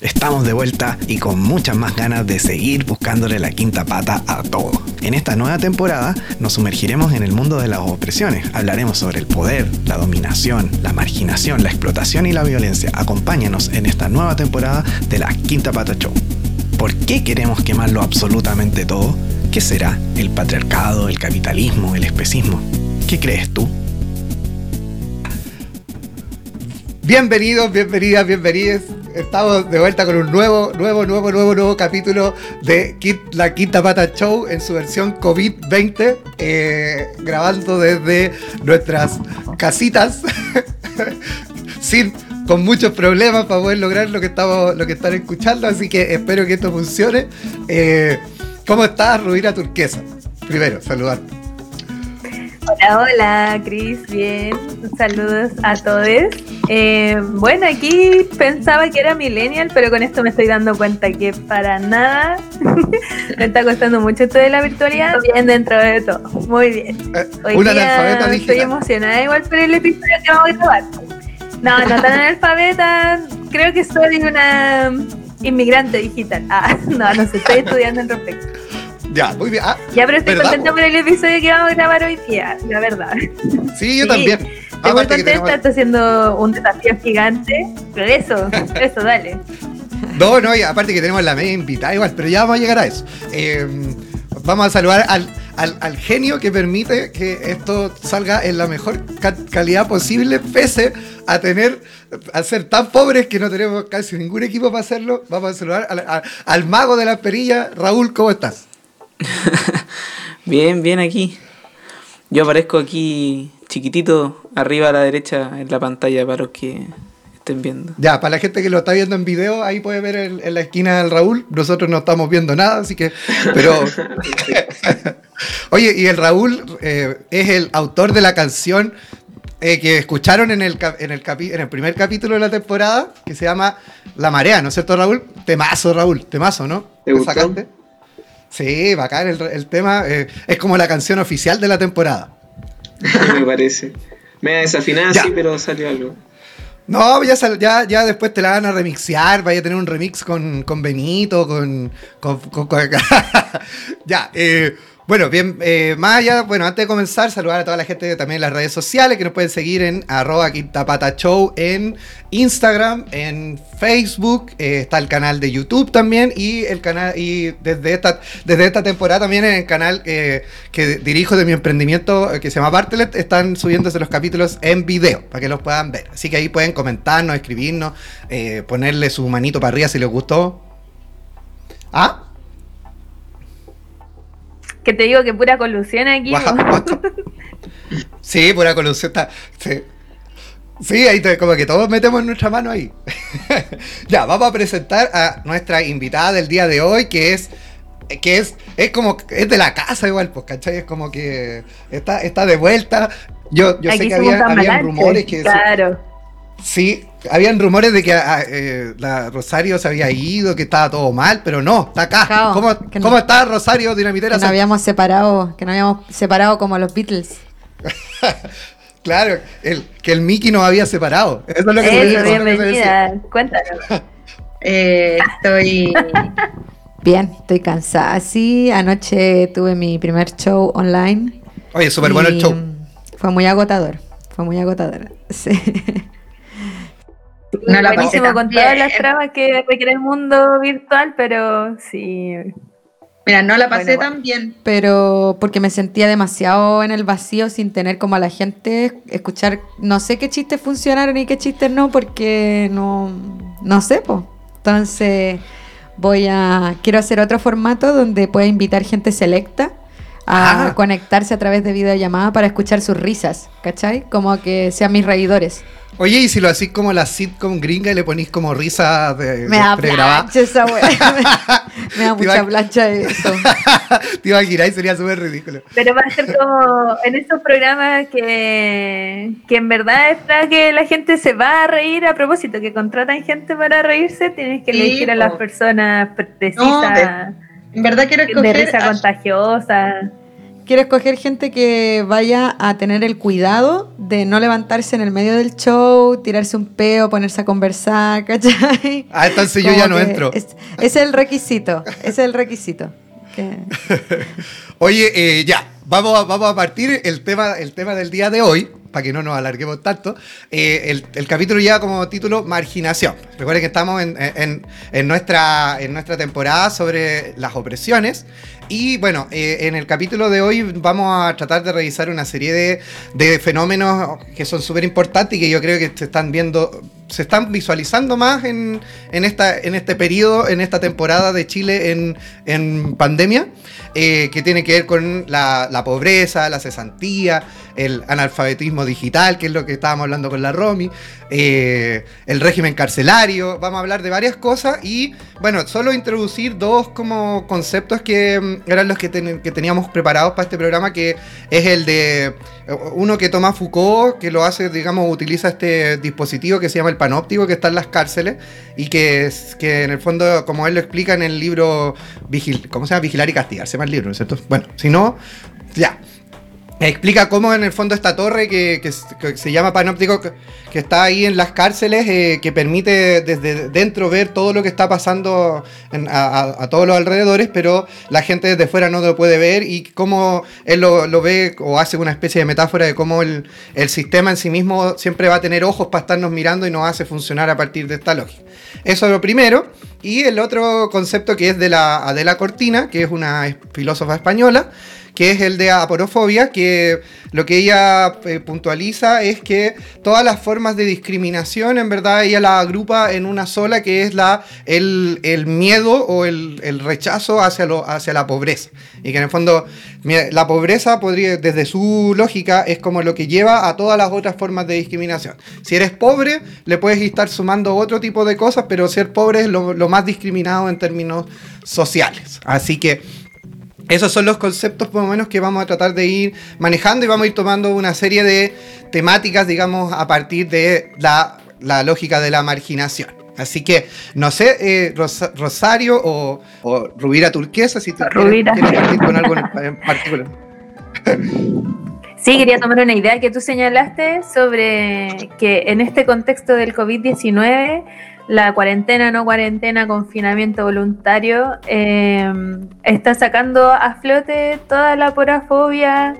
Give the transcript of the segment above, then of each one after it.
Estamos de vuelta y con muchas más ganas de seguir buscándole la quinta pata a todo. En esta nueva temporada nos sumergiremos en el mundo de las opresiones. Hablaremos sobre el poder, la dominación, la marginación, la explotación y la violencia. Acompáñanos en esta nueva temporada de la Quinta Pata Show. ¿Por qué queremos quemarlo absolutamente todo? ¿Qué será? ¿El patriarcado, el capitalismo, el especismo? ¿Qué crees tú? Bienvenidos, bienvenidas, bienvenidos. Estamos de vuelta con un nuevo, nuevo, nuevo, nuevo, nuevo capítulo de La Quinta Pata Show en su versión COVID-20, eh, grabando desde nuestras casitas, sin, con muchos problemas para poder lograr lo que estamos, lo que están escuchando. Así que espero que esto funcione. Eh, ¿Cómo estás, Rubina Turquesa? Primero, saludarte. Hola, hola, Cris, bien. Saludos a todos. Eh, bueno, aquí pensaba que era millennial, pero con esto me estoy dando cuenta que para nada me está costando mucho esto de la virtualidad. Bien dentro de todo, muy bien. Eh, Hoy una día estoy emocionada igual por el episodio que vamos a grabar. No, no tan analfabeta, creo que soy una inmigrante digital. Ah, no, no sé, estoy estudiando en respecto. Ya, muy bien. Ah, ya, pero estoy contenta por el episodio que vamos a grabar hoy día, la verdad. Sí, yo también. Estoy muy contenta, está haciendo un desafío gigante. Pero eso, eso, dale. No, no, y aparte que tenemos la media invitada igual, pero ya vamos a llegar a eso. Em, vamos a saludar al, al, genio que permite que esto salga en la mejor calidad posible, pese a tener, a ser tan pobres que no tenemos casi ningún equipo para hacerlo. Vamos a saludar al, al mago de la perilla. Raúl, ¿cómo estás? bien, bien aquí. Yo aparezco aquí chiquitito, arriba a la derecha en la pantalla para los que estén viendo. Ya, para la gente que lo está viendo en video, ahí puede ver en la esquina del Raúl. Nosotros no estamos viendo nada, así que. Pero. Oye, y el Raúl eh, es el autor de la canción eh, que escucharon en el, en, el en el primer capítulo de la temporada, que se llama La Marea, ¿no es cierto, Raúl? Temazo, Raúl, temazo, ¿no? ¿Te gustó? Sí, bacán el, el tema. Eh, es como la canción oficial de la temporada. Me parece. Me ha desafinado, sí, pero salió algo. No, ya, ya, ya después te la van a remixear, vaya a tener un remix con, con Benito, con... con, con, con ya, eh, bueno, bien, eh, más allá, bueno, antes de comenzar, saludar a toda la gente también en las redes sociales que nos pueden seguir en arroba quintapata show en Instagram, en Facebook, eh, está el canal de YouTube también y el canal, y desde esta, desde esta temporada también en el canal eh, que dirijo de mi emprendimiento que se llama Bartelet, están subiéndose los capítulos en video para que los puedan ver. Así que ahí pueden comentarnos, escribirnos, ponerle su manito para arriba si les gustó. ¿Ah? Que te digo que pura colusión aquí. sí, pura colusión. Está, sí. ahí como que todos metemos nuestra mano ahí. ya, vamos a presentar a nuestra invitada del día de hoy, que es que es, es como, es de la casa igual, pues, ¿cachai? Es como que está, está de vuelta. Yo, yo sé que había, había rumores que... Claro. Sí, habían rumores de que ah, eh, la Rosario se había ido, que estaba todo mal, pero no, está acá. ¿Cómo, está Rosario Dinamitera? Que nos habíamos separado, que nos habíamos separado como los Beatles. claro, el, que el Mickey nos había separado. Eso es lo que bienvenida, cuéntanos. Eh, estoy bien, estoy cansada. Sí, anoche tuve mi primer show online. Oye, súper bueno el show. Fue muy agotador, fue muy agotador. Sí. No la buenísimo con todas las trabas que requiere el mundo virtual, pero sí. Mira, no la pasé tan bien. Pero porque me sentía demasiado en el vacío sin tener como a la gente escuchar, no sé qué chistes funcionaron y qué chistes no, porque no, no sé, pues. Entonces voy a, quiero hacer otro formato donde pueda invitar gente selecta a ah. conectarse a través de videollamada para escuchar sus risas, ¿cachai? Como que sean mis reidores. Oye, y si lo hacís como la sitcom gringa y le ponís como risa de, me da plancha esa wea. me, da mucha plancha eso. Te iba a girar y sería súper ridículo. Pero va a ser como en estos programas que, que en verdad es para que la gente se va a reír a propósito, que contratan gente para reírse, tienes que elegir a las personas precisas. en verdad quiero escoger... De risa contagiosa. Quiero escoger gente que vaya a tener el cuidado de no levantarse en el medio del show, tirarse un peo, ponerse a conversar, ¿cachai? Ah, entonces yo ya no entro. Es, es, el requisito, es el requisito. Oye, eh, ya, vamos a, vamos a partir el tema, el tema del día de hoy para que no nos alarguemos tanto, eh, el, capítulo lleva como título Marginación. Recuerden que estamos en, nuestra, en nuestra temporada sobre las opresiones. Y bueno, eh, en el capítulo de hoy vamos a tratar de revisar una serie de, fenómenos que son súper importantes y que yo creo que se están viendo, se están visualizando más en, esta, en este periodo, en esta temporada de Chile en, pandemia, eh, que tiene que ver con la, la pobreza, la cesantía, el analfabetismo digital, que es lo que estábamos hablando con la Romy, eh, el régimen carcelario, vamos a hablar de varias cosas y bueno, solo introducir dos como conceptos que mm, eran los que, que teníamos preparados para este programa, que es el de eh, uno que toma Foucault, que lo hace, digamos, utiliza este dispositivo que se llama el panóptico, que está en las cárceles y que, es, que en el fondo, como él lo explica en el libro, Vigil, ¿cómo se? Vigilar y castigar, se llama el libro, ¿no es cierto? Bueno, si no, ya, Explica cómo en el fondo esta torre que, se llama Panóptico, que, está ahí en las cárceles, eh, que permite desde dentro ver todo lo que está pasando a, todos los alrededores, pero la gente desde fuera no lo puede ver y cómo él lo, ve o hace una especie de metáfora de cómo el, sistema en sí mismo siempre va a tener ojos para estarnos mirando y nos hace funcionar a partir de esta lógica. Eso es lo primero. Y el otro concepto que es de la Adela Cortina, que es una filósofa española, que es el de aporofobia, que lo que ella eh, puntualiza es que todas las formas de discriminación, en verdad, ella la agrupa en una sola, que es la, el, miedo o el, rechazo hacia, lo, hacia la pobreza. Y que en el fondo, la pobreza podría, desde su lógica, es como lo que lleva a todas las otras formas de discriminación. Si eres pobre, le puedes estar sumando otro tipo de cosas, pero ser pobre es lo más discriminado en términos sociales. Así que esos son los conceptos por lo menos que vamos a tratar de ir manejando y vamos a ir tomando una serie de temáticas, digamos, a partir de la, lógica de la marginación. Así que, no sé, eh, Rosario o, Rubira Turquesa, si tú quieres, con algo en particular. Sí, quería tomar una idea que tú señalaste sobre que en este contexto del COVID-19 la cuarentena, no cuarentena, confinamiento voluntario, em, está sacando a flote toda la porafobia,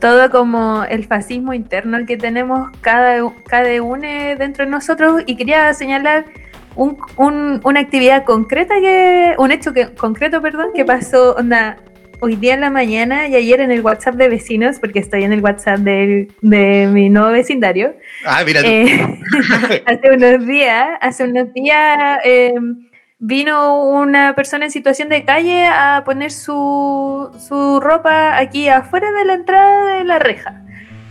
todo como el fascismo interno que tenemos cada, cada uno dentro de nosotros. Y quería señalar una actividad concreta que, un hecho que, concreto, perdón, que pasó, onda, hoy día en la mañana y ayer en el WhatsApp de vecinos, porque estoy en el WhatsApp de, mi nuevo vecindario. Ah, mira. Eh, hace unos días, hace unos días em, vino una persona en situación de calle a poner su, su ropa aquí afuera de la entrada de la reja.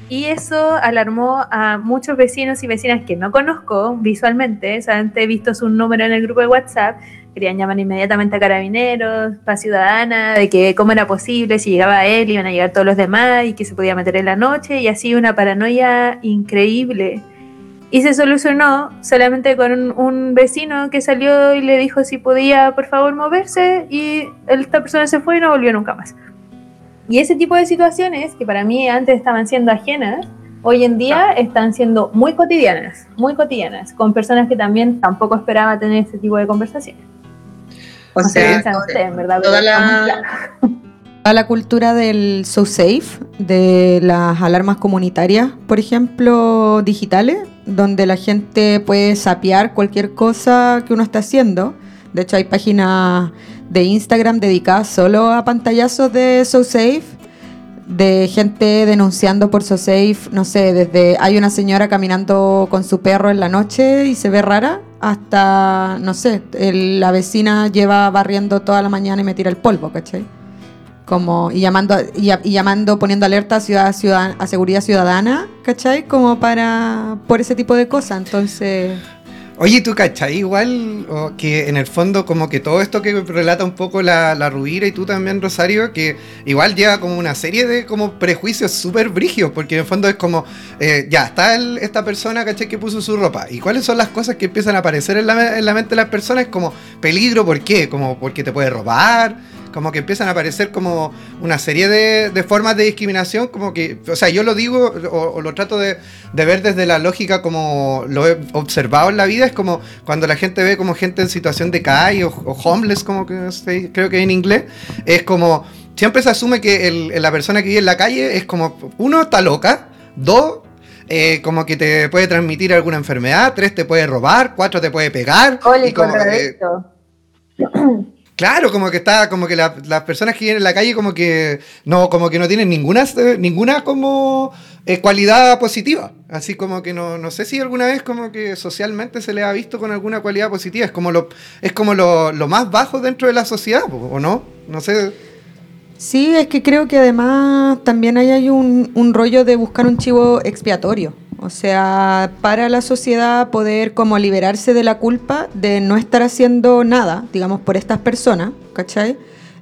Y eso alarmó a muchos vecinos y vecinas que no conozco visualmente, solamente he visto su número en el grupo de WhatsApp, querían llamar inmediatamente a carabineros, para ciudadana, de que cómo era posible, si llegaba él, iban a llegar todos los demás y que se podía meter en la noche y así una paranoia increíble. Y se solucionó solamente con un, vecino que salió y le dijo si podía por favor moverse y esta persona se fue y no volvió nunca más. Y ese tipo de situaciones que para mí antes estaban siendo ajenas, hoy en día están siendo muy cotidianas, muy cotidianas, con personas que también tampoco esperaba tener ese tipo de conversaciones. O sea, toda la... cultura del so safe, de las alarmas comunitarias, por ejemplo, digitales, donde la gente puede sapear cualquier cosa que uno está haciendo. De hecho, hay páginas de Instagram dedicadas solo a pantallazos de so safe de gente denunciando por so safe, no sé, desde hay una señora caminando con su perro en la noche y se ve rara, hasta, no sé, la vecina lleva barriendo toda la mañana y me tira el polvo, ¿cachai? Como, y llamando, y, llamando, poniendo alerta a, ciudad, a seguridad ciudadana, ¿cachai? Como para, por ese tipo de cosas, entonces... Oye, ¿tú cachai igual que en el fondo como que todo esto que relata un poco la, la y tú también, Rosario, que igual lleva como una serie de como prejuicios súper brigios, porque en el fondo es como, eh, ya, está esta persona, ¿cachai? Que puso su ropa. ¿Y cuáles son las cosas que empiezan a aparecer en la, en la mente de las personas? Como peligro, ¿por qué? Como porque te puede robar, como que empiezan a aparecer como una serie de, formas de discriminación, como que, o sea, yo lo digo o, lo trato de, ver desde la lógica como lo he observado en la vida, es como cuando la gente ve como gente en situación de calle o, homeless, como que creo que en inglés, es como, siempre se asume que la persona que vive en la calle es como, uno, está loca, dos, eh, como que te puede transmitir alguna enfermedad, tres te puede robar, cuatro te puede pegar. y como, eh, claro, como que está, como que las personas que viven en la calle como que no, como que no tienen ninguna, eh, ninguna como cualidad positiva. Así como que no, no sé si alguna vez como que socialmente se le ha visto con alguna cualidad positiva. Es como lo, es como lo, más bajo dentro de la sociedad, ¿o no? No sé. Sí, es que creo que además también hay un, un rollo de buscar un chivo expiatorio. O sea, para la sociedad poder como liberarse de la culpa de no estar haciendo nada, digamos, por estas personas, ¿cachai?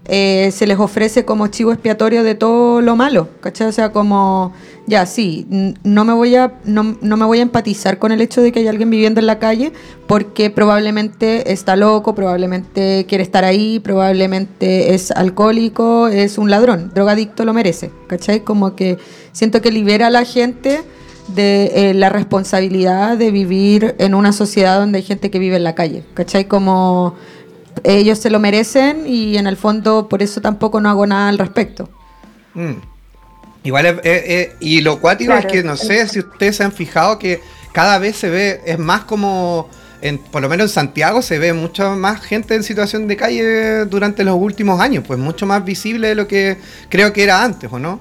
Eh, se les ofrece como chivo expiatorio de todo lo malo, ¿cachai? O sea, como, ya, sí, no me, voy a, no, me voy a empatizar con el hecho de que hay alguien viviendo en la calle porque probablemente está loco, probablemente quiere estar ahí, probablemente es alcohólico, es un ladrón, drogadicto lo merece, ¿cachai? Como que siento que libera a la gente de eh, la responsabilidad de vivir en una sociedad donde hay gente que vive en la calle, ¿cachai? Como ellos se lo merecen y en el fondo por eso tampoco no hago nada al respecto. Mm. Igual, y lo cuático es que no sé si ustedes se han fijado que cada vez se ve, es más como, en, por lo menos en Santiago se ve mucha más gente en situación de calle durante los últimos años, pues mucho más visible de lo que creo que era antes, ¿o no?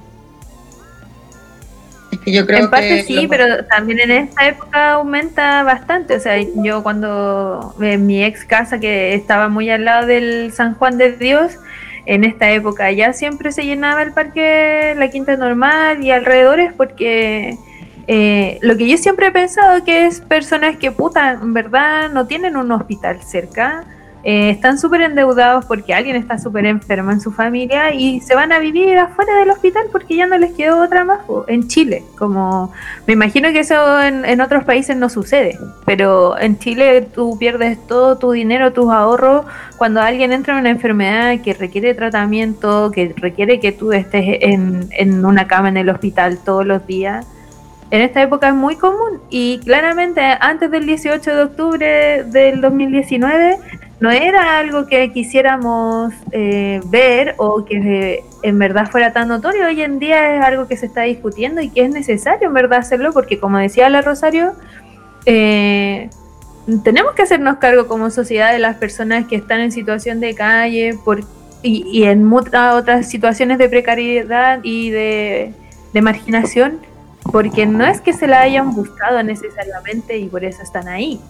Yo creo en parte sí, pero también en esta época aumenta bastante. O sea, yo cuando en mi ex casa que estaba muy al lado del San Juan de Dios, en esta época ya siempre se llenaba el parque, la quinta normal y alrededores porque eh, lo que yo siempre he pensado que es personas que puta, en verdad no tienen un hospital cerca eh, están súper endeudados porque alguien está súper enfermo en su familia y se van a vivir afuera del hospital porque ya no les quedó otra más en Chile. Como me imagino que eso en, otros países no sucede, pero en Chile tú pierdes todo tu dinero, tus ahorros cuando alguien entra en una enfermedad que requiere tratamiento, que requiere que tú estés en, en una cama en el hospital todos los días en esta época es muy común y claramente antes del 18 de octubre del 2019 no era algo que quisiéramos eh, ver o que en verdad fuera tan notorio. Hoy en día es algo que se está discutiendo y que es necesario en verdad hacerlo porque como decía la Rosario, eh, tenemos que hacernos cargo como sociedad de las personas que están en situación de calle y, en muchas otras situaciones de precariedad y de, marginación, porque no es que se la hayan buscado necesariamente y por eso están ahí,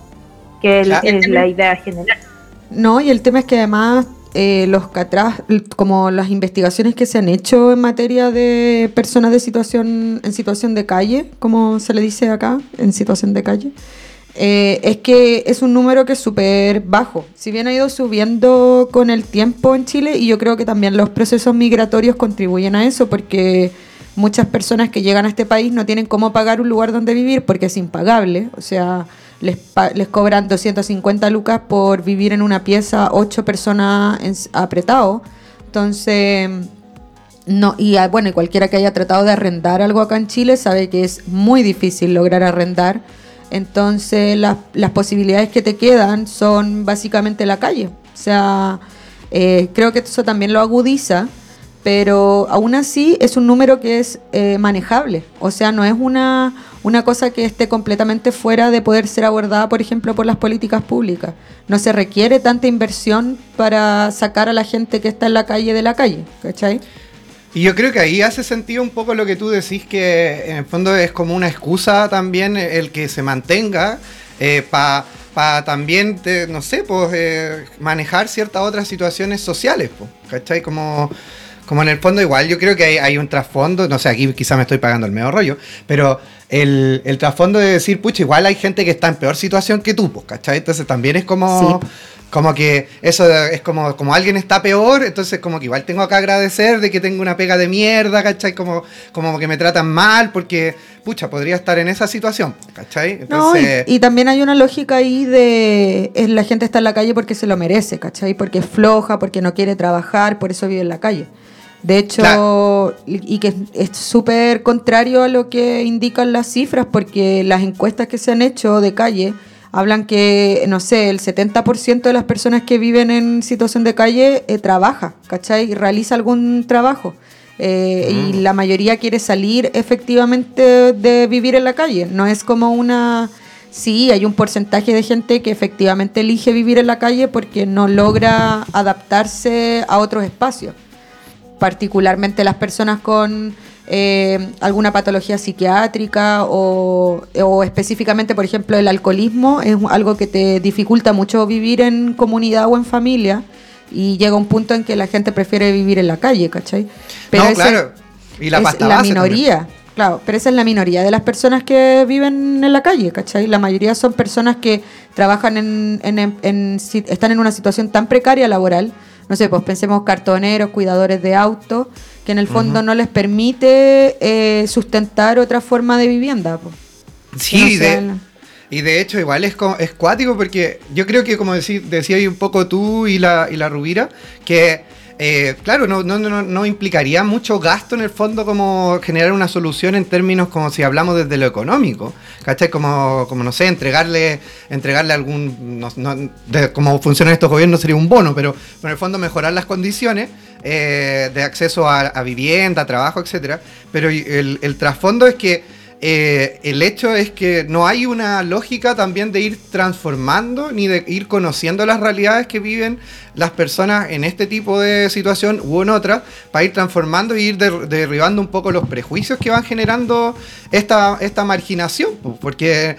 que es la idea general. No, y el tema es que además eh, los como las investigaciones que se han hecho en materia de personas de situación en situación de calle, como se le dice acá, en situación de calle, eh, es que es un número que es súper bajo. Si bien ha ido subiendo con el tiempo en Chile, y yo creo que también los procesos migratorios contribuyen a eso, porque muchas personas que llegan a este país no tienen cómo pagar un lugar donde vivir porque es impagable. O sea, les, les cobran 250 lucas por vivir en una pieza, ocho personas en, apretado. Entonces, no, y ah, bueno, cualquiera que haya tratado de arrendar algo acá en Chile sabe que es muy difícil lograr arrendar. Entonces, las posibilidades que te quedan son básicamente la calle. O sea, eh, creo que eso también lo agudiza pero aún así es un número que es eh, manejable. O sea, no es una, una cosa que esté completamente fuera de poder ser abordada, por ejemplo, por las políticas públicas. No se requiere tanta inversión para sacar a la gente que está en la calle de la calle, ¿cachai? Y yo creo que ahí hace sentido un poco lo que tú decís, que en el fondo es como una excusa también el que se mantenga eh, para también, no sé, pues eh, manejar ciertas otras situaciones sociales, pues, ¿cachai? Como como en el fondo igual yo creo que hay, un trasfondo, no sé, aquí quizá me estoy pagando el medio rollo, pero el, trasfondo de decir, pucha, igual hay gente que está en peor situación que tú, pues, ¿cachai? Entonces también es como... Como que eso es como, como alguien está peor, entonces como que igual tengo que agradecer de que tengo una pega de mierda, ¿cachai? Como, como que me tratan mal porque, pucha, podría estar en esa situación, ¿cachai? Entonces... y, también hay una lógica ahí de la gente está en la calle porque se lo merece, ¿cachai? Porque es floja, porque no quiere trabajar, por eso vive en la calle. De hecho, y que es súper contrario a lo que indican las cifras, porque las encuestas que se han hecho de calle hablan que, no sé, el 70% de las personas que viven en situación de calle eh, trabaja, ¿cachai? Realiza algún trabajo. Eh, y mm. la mayoría quiere salir efectivamente de vivir en la calle. No es como una... Sí, hay un porcentaje de gente que efectivamente elige vivir en la calle porque no logra adaptarse a otros espacios. Particularmente las personas con eh, alguna patología psiquiátrica o, específicamente, por ejemplo, el alcoholismo es algo que te dificulta mucho vivir en comunidad o en familia y llega un punto en que la gente prefiere vivir en la calle, ¿cachai? Pero no, claro. Y la es la minoría. Claro, pero esa es la minoría de las personas que viven en la calle, ¿cachai? La mayoría son personas que trabajan en, en, están en una situación tan precaria laboral, no sé, pues pensemos cartoneros, cuidadores de autos, que en el fondo no les permite eh, sustentar otra forma de vivienda. Sí, y de hecho igual es, es cuático porque yo creo que como decía, decía un poco tú y la, y la Rubira, que eh, claro, no, no, no, implicaría mucho gasto en el fondo como generar una solución en términos como si hablamos desde lo económico, ¿cachai? Como, como no sé, entregarle, entregarle algún, de cómo funcionan estos gobiernos sería un bono, pero, en el fondo mejorar las condiciones eh, de acceso a, a, vivienda, trabajo, etcétera. Pero el, el trasfondo es que eh, el hecho es que no hay una lógica también de ir transformando ni de ir conociendo las realidades que viven las personas en este tipo de situación u en otra, para ir transformando y ir derribando un poco los prejuicios que van generando esta, esta marginación, porque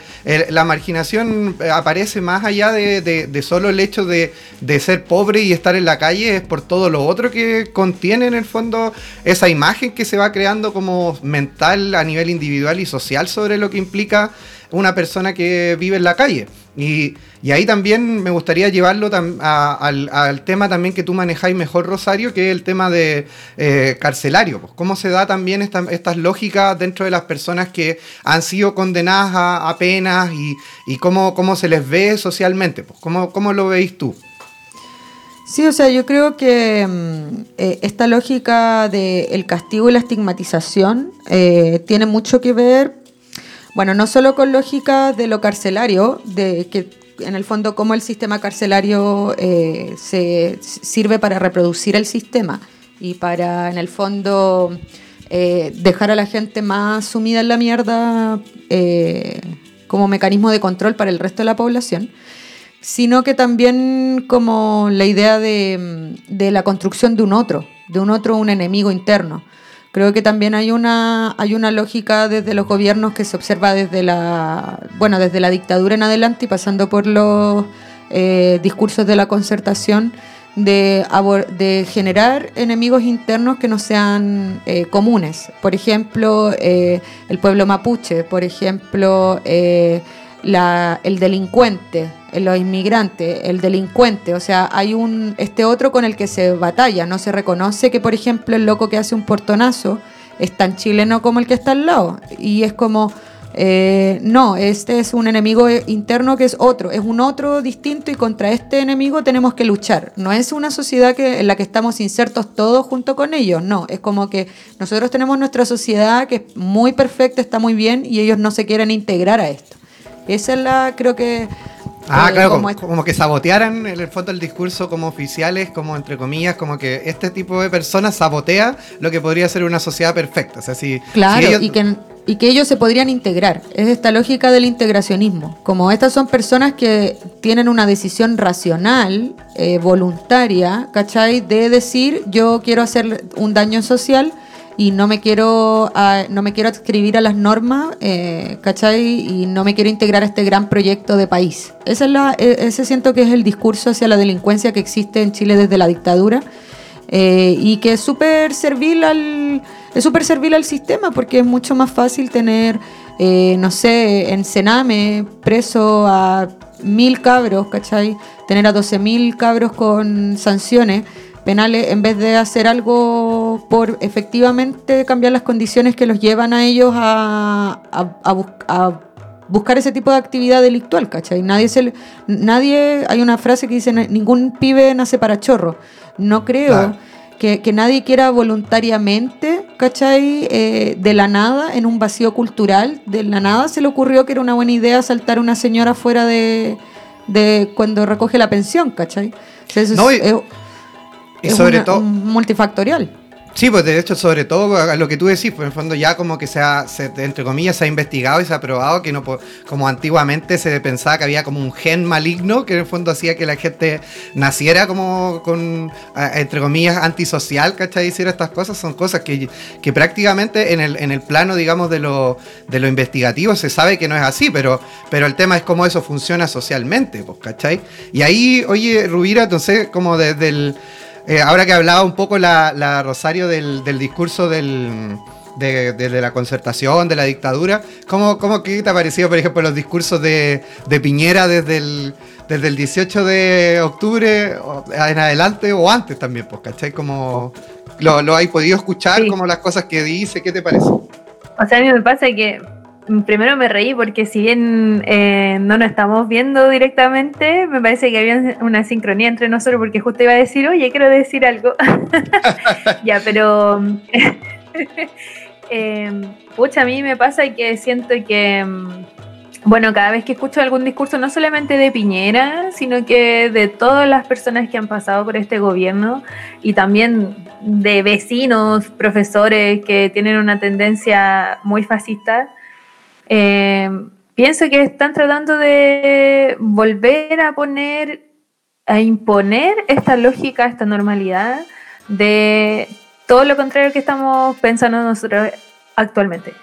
la marginación aparece más allá de, solo el hecho de, ser pobre y estar en la calle, es por todo lo otro que contiene en el fondo esa imagen que se va creando como mental a nivel individual y social sobre lo que implica una persona que vive en la calle. Y, ahí también me gustaría llevarlo al, tema también que tú manejáis mejor, Rosario, que es el tema de eh, carcelario. Pues, ¿Cómo se da también estas lógicas dentro de las personas que han sido condenadas a, penas y, cómo, cómo, se les ve socialmente? Pues, ¿cómo, ¿Cómo lo veis tú? Sí, o sea, yo creo que mm, eh, esta lógica del castigo y la estigmatización eh, tiene mucho que ver bueno, no solo con lógica de lo carcelario, de que en el fondo cómo el sistema carcelario eh, se sirve para reproducir el sistema y para en el fondo eh, dejar a la gente más sumida en la mierda eh, como mecanismo de control para el resto de la población, sino que también como la idea de, de la construcción de un otro, de un otro, un enemigo interno. Creo que también hay una, hay una lógica desde los gobiernos que se observa desde la, bueno, desde la dictadura en adelante y pasando por los eh, discursos de la concertación de, de, generar enemigos internos que no sean eh, comunes. Por ejemplo, eh, el pueblo mapuche, por ejemplo, el delincuente, los inmigrantes, el delincuente, o sea, hay un este otro con el que se batalla, no se reconoce que por ejemplo el loco que hace un portonazo es tan chileno como el que está al lado y es como eh, no, este es un enemigo interno que es otro, es un otro distinto y contra este enemigo tenemos que luchar. No es una sociedad que, en la que estamos insertos todos junto con ellos, no, es como que nosotros tenemos nuestra sociedad que es muy perfecta, está muy bien y ellos no se quieren integrar a esto. Esa es la, creo que... Ah, claro, como, que sabotearan en el fondo el discurso como oficiales, como entre comillas, como que este tipo de personas sabotea lo que podría ser una sociedad perfecta. O sea, si, claro, y, que, y que ellos se podrían integrar. Es esta lógica del integracionismo. Como estas son personas que tienen una decisión racional, eh, voluntaria, ¿cachai? De decir, yo quiero hacer un daño social y no me quiero no me quiero adscribir a las normas, eh, ¿cachai? Y no me quiero integrar a este gran proyecto de país. Esa es la, e, ese siento que es el discurso hacia la delincuencia que existe en Chile desde la dictadura eh, y que es súper servil al es súper servil al sistema porque es mucho más fácil tener, eh, no sé, en Sename preso a mil cabros, ¿cachai? Tener a 12 mil cabros con sanciones penales en vez de hacer algo por efectivamente cambiar las condiciones que los llevan a ellos a, a, buscar ese tipo de actividad delictual, ¿cachai? Nadie, se, nadie, hay una frase que dice, ningún pibe nace para chorro. No creo que, nadie quiera voluntariamente, ¿cachai? Eh, de la nada, en un vacío cultural, de la nada se le ocurrió que era una buena idea saltar a una señora fuera de, de cuando recoge la pensión, ¿cachai? no, y sobre todo. Multifactorial. Sí, pues de hecho, sobre todo lo que tú decís, pues en el fondo ya como que se ha, entre comillas, se ha investigado y se ha probado que no, como antiguamente se pensaba que había como un gen maligno que en el fondo hacía que la gente naciera como con, entre comillas, antisocial, ¿cachai? Hiciera estas cosas, son cosas que, que prácticamente en el, en el plano, digamos, de lo, de lo investigativo se sabe que no es así, pero, pero el tema es cómo eso funciona socialmente, pues, ¿cachai? Y ahí, oye, Rubira, entonces, como desde el eh, ahora que hablaba un poco la, Rosario del, discurso del, de, la concertación, de la dictadura, ¿cómo, cómo te ha parecido, por ejemplo, los discursos de, Piñera desde el, desde el 18 de octubre en adelante o antes también, pues, ¿cachai? Como lo, lo hay podido escuchar, como las cosas que dice, ¿qué te parece? O sea, a mí me pasa que primero me reí porque si bien eh, no nos estamos viendo directamente, me parece que había una sincronía entre nosotros porque justo iba a decir, oye, quiero decir algo. ya, pero... eh, pucha, a mí me pasa que siento que... Mm, bueno, cada vez que escucho algún discurso, no solamente de Piñera, sino que de todas las personas que han pasado por este gobierno y también de vecinos, profesores que tienen una tendencia muy fascista, eh, pienso que están tratando de volver a poner, a imponer esta lógica, esta normalidad de todo lo contrario que estamos pensando nosotros actualmente.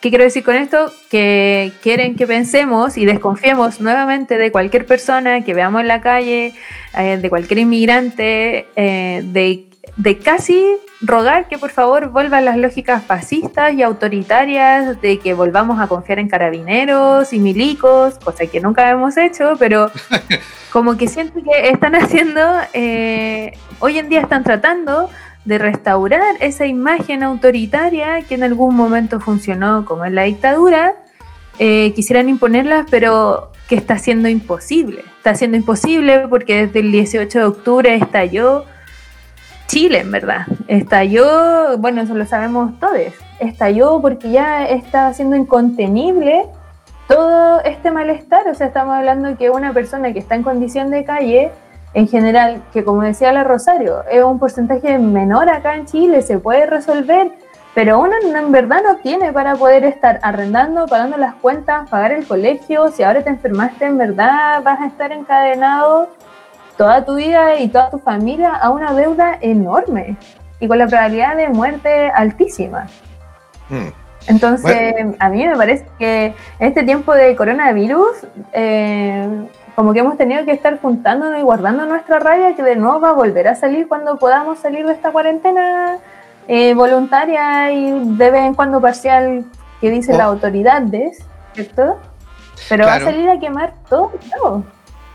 ¿Qué quiero decir con esto? Que quieren que pensemos y desconfiemos nuevamente de cualquier persona que veamos en la calle, eh, de cualquier inmigrante, eh, de de casi rogar que por favor vuelvan las lógicas fascistas y autoritarias, de que volvamos a confiar en carabineros y milicos, cosa que nunca hemos hecho, pero como que siento que están haciendo, eh, hoy en día están tratando de restaurar esa imagen autoritaria que en algún momento funcionó como en la dictadura, eh, quisieran imponerla, pero que está siendo imposible. Está siendo imposible porque desde el 18 de octubre estalló Chile, en verdad. Estalló, bueno, eso lo sabemos todos, estalló porque ya está siendo incontenible todo este malestar. O sea, estamos hablando que una persona que está en condición de calle, en general, que como decía la Rosario, es un porcentaje menor acá en Chile, se puede resolver, pero uno en verdad no tiene para poder estar arrendando, pagando las cuentas, pagar el colegio. Si ahora te enfermaste, en verdad vas a estar encadenado toda tu vida y toda tu familia a una deuda enorme y con la probabilidad de muerte altísima. Hmm. Entonces, a mí me parece que en este tiempo de coronavirus, eh, como que hemos tenido que estar juntándonos y guardando nuestra rabia que de nuevo va a volver a salir cuando podamos salir de esta cuarentena eh, voluntaria y de vez en cuando parcial que dice oh. autoridad, ¿cierto? Pero va a salir a quemar todo. todo.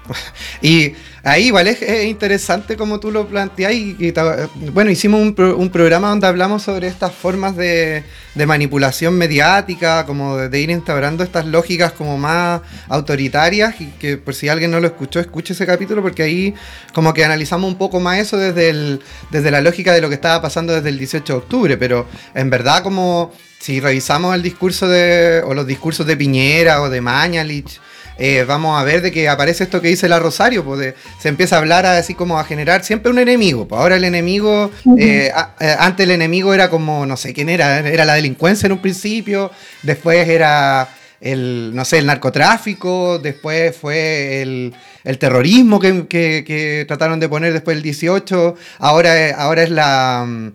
Y ahí igual es, interesante como tú lo planteas. Y, bueno, hicimos un, programa donde hablamos sobre estas formas de, manipulación mediática, como de, ir instaurando estas lógicas como más autoritarias. Y que por si alguien no lo escuchó, escuche ese capítulo, porque ahí como que analizamos un poco más eso desde, desde la lógica de lo que estaba pasando desde el 18 de octubre. Pero en verdad, como si revisamos el discurso de, o los discursos de Piñera o de Mañalich eh, vamos a ver de que aparece esto que dice la Rosario, pues se empieza a hablar así como a generar siempre un enemigo. Pues ahora el enemigo, eh, eh, antes el enemigo era como, no sé quién era, era la delincuencia en un principio, después era el, no sé, el narcotráfico, después fue el, terrorismo que, trataron de poner después del 18, ahora, ahora es la mm,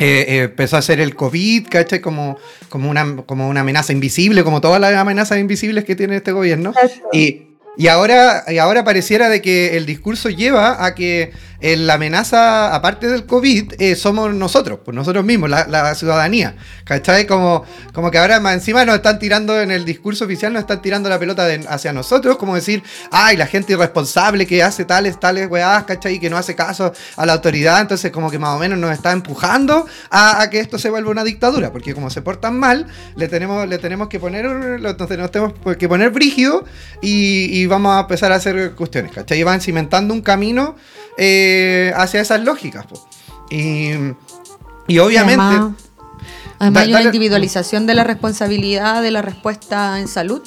eh, eh, empezó a ser el COVID, ¿cachai? Como, como, una, como una amenaza invisible, como todas las amenazas invisibles que tiene este gobierno. Y, Y ahora, y ahora pareciera de que el discurso lleva a que eh, la amenaza, aparte del COVID, eh, somos nosotros, pues nosotros mismos, la, ciudadanía. ¿Cachai? Como, como que ahora más encima nos están tirando en el discurso oficial, nos están tirando la pelota hacia nosotros, como decir, ay, la gente irresponsable que hace tales, tales weás, ¿cachai? Que no hace caso a la autoridad, entonces como que más o menos nos está empujando a, que esto se vuelva una dictadura, porque como se portan mal, le tenemos, le tenemos que poner, nos tenemos que poner brígido y, vamos a empezar a hacer cuestiones, ¿cachai? Y van cimentando un camino eh, hacia esas lógicas. Y, y, obviamente... Además, hay una individualización de la responsabilidad de la respuesta en salud.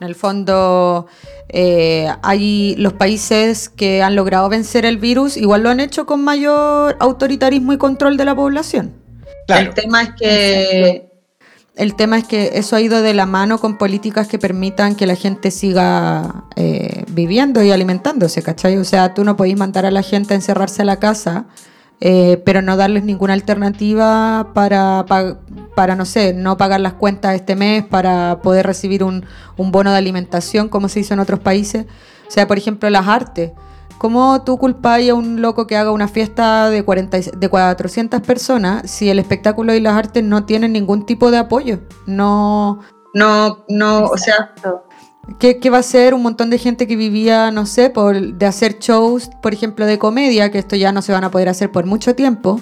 En el fondo, eh, hay los países que han logrado vencer el virus, igual lo han hecho con mayor autoritarismo y control de la población. El tema es que el tema es que eso ha ido de la mano con políticas que permitan que la gente siga eh, viviendo y alimentándose, ¿cachai? O sea, tú no podés mandar a la gente a encerrarse a la casa, eh, pero no darles ninguna alternativa para, para, no sé, no pagar las cuentas este mes, para poder recibir un, un bono de alimentación, como se hizo en otros países. O sea, por ejemplo, las artes. ¿Cómo tú culpáis a un loco que haga una fiesta de, 40, de 400 personas si el espectáculo y las artes no tienen ningún tipo de apoyo? No. No, no, o sea. ¿Qué, ¿Qué, va a ser un montón de gente que vivía, no sé, por, de hacer shows, por ejemplo, de comedia, que esto ya no se van a poder hacer por mucho tiempo?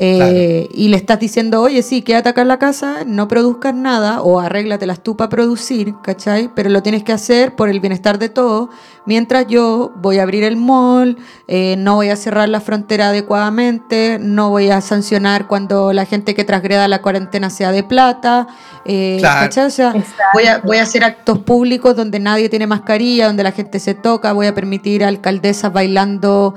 Eh, y le estás diciendo, oye, sí, quédate acá en la casa, no produzcas nada o arréglatelas tú para producir, ¿cachai? Pero lo tienes que hacer por el bienestar de todos, mientras yo voy a abrir el mall, eh, no voy a cerrar la frontera adecuadamente, no voy a sancionar cuando la gente que transgreda la cuarentena sea de plata, eh, ¿cachai? O sea, voy a, voy a hacer actos públicos donde nadie tiene mascarilla, donde la gente se toca, voy a permitir a alcaldesas bailando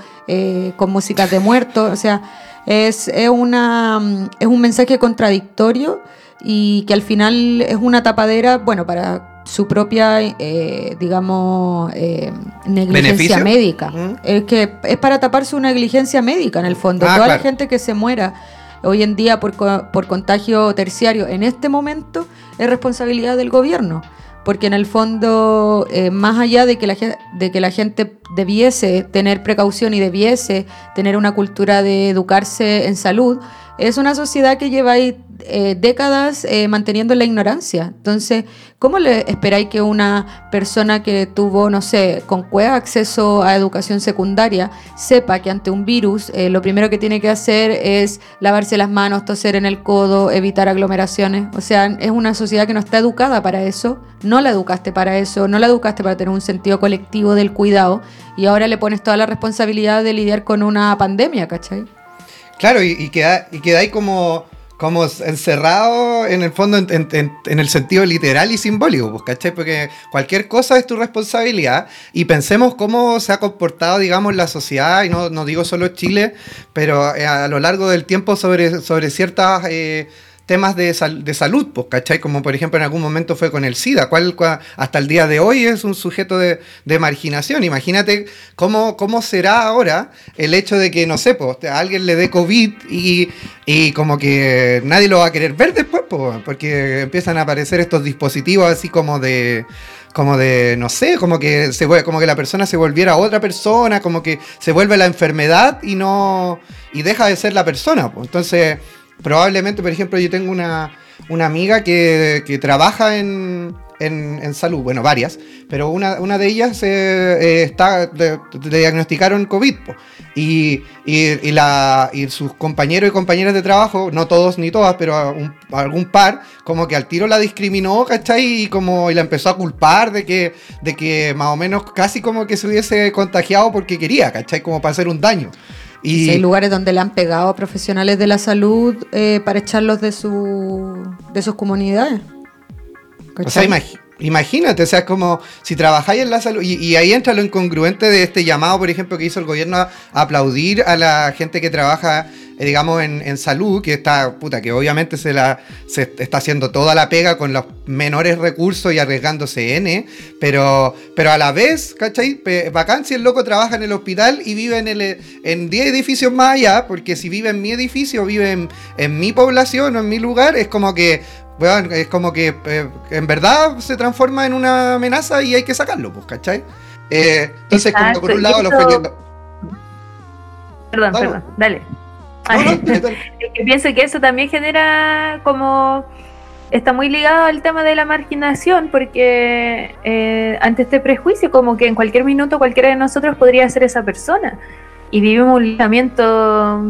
con música de muertos, o sea es, una, es un mensaje contradictorio y que al final es una tapadera, bueno, para su propia, eh, digamos, eh, negligencia médica. Es que es para tapar su negligencia médica, en el fondo. Ah, Toda la gente que se muera hoy en día por, por contagio terciario en este momento es responsabilidad del gobierno porque en el fondo, eh, más allá de que, la, de que la gente debiese tener precaución y debiese tener una cultura de educarse en salud, es una sociedad que lleva ahí eh, décadas eh, manteniendo la ignorancia. Entonces, ¿cómo le esperáis que una persona que tuvo, no sé, con cueva acceso a educación secundaria, sepa que ante un virus eh, lo primero que tiene que hacer es lavarse las manos, toser en el codo, evitar aglomeraciones? O sea, es una sociedad que no está educada para eso, no la educaste para eso, no la educaste para tener un sentido colectivo del cuidado y ahora le pones toda la responsabilidad de lidiar con una pandemia, ¿cachai? Claro, y, queda, y queda ahí como, como encerrado en el fondo en, el sentido literal y simbólico, pues, ¿cachai? Porque cualquier cosa es tu responsabilidad y pensemos cómo se ha comportado, digamos, la sociedad, y no, no digo solo Chile, pero eh, a lo largo del tiempo sobre, sobre ciertas... Eh, temas de, de salud, pues, ¿cachai? Como por ejemplo en algún momento fue con el SIDA, cual, hasta el día de hoy es un sujeto de, marginación. Imagínate cómo, cómo será ahora el hecho de que, no sé, pues, a alguien le dé COVID y, y como que nadie lo va a querer ver después, pues, porque empiezan a aparecer estos dispositivos así como de como de, no sé, como que, se, como que la persona se volviera otra persona, como que se vuelve la enfermedad y no, y deja de ser la persona. Pues. Entonces, probablemente, por ejemplo, yo tengo una, amiga que, trabaja en, salud, bueno, varias, pero una, de ellas eh, está, le, diagnosticaron COVID. y, y, la, y sus compañeros y compañeras de trabajo, no todos ni todas, pero algún par, como que al tiro la discriminó, ¿cachai? Y como y la empezó a culpar de que, de que más o menos casi como que se hubiese contagiado porque quería, ¿cachai? Como para hacer un daño. Y hay lugares donde le han pegado a profesionales de la salud eh, para echarlos de, su, de sus comunidades. O sea, imagínate, o sea, es como si trabajáis en la salud, y, ahí entra lo incongruente de este llamado, por ejemplo, que hizo el gobierno a aplaudir a la gente que trabaja eh, digamos, en, salud, que está, puta, que obviamente se, la, se está haciendo toda la pega con los menores recursos y arriesgándose N, pero, pero a la vez, ¿cachai? Bacán el loco trabaja en el hospital y vive en, el, en 10 edificios más allá, porque si vive en mi edificio, vive en, mi población o en mi lugar, es como que weón, es como que eh, en verdad se transforma en una amenaza y hay que sacarlo, pues, ¿cachai? Eh, entonces, como por un lado los Perdón, perdón, dale. que pienso que eso también genera como está muy ligado al tema de la marginación, porque eh, ante este prejuicio, como que en cualquier minuto cualquiera de nosotros podría ser esa persona. Y vivimos un limitamiento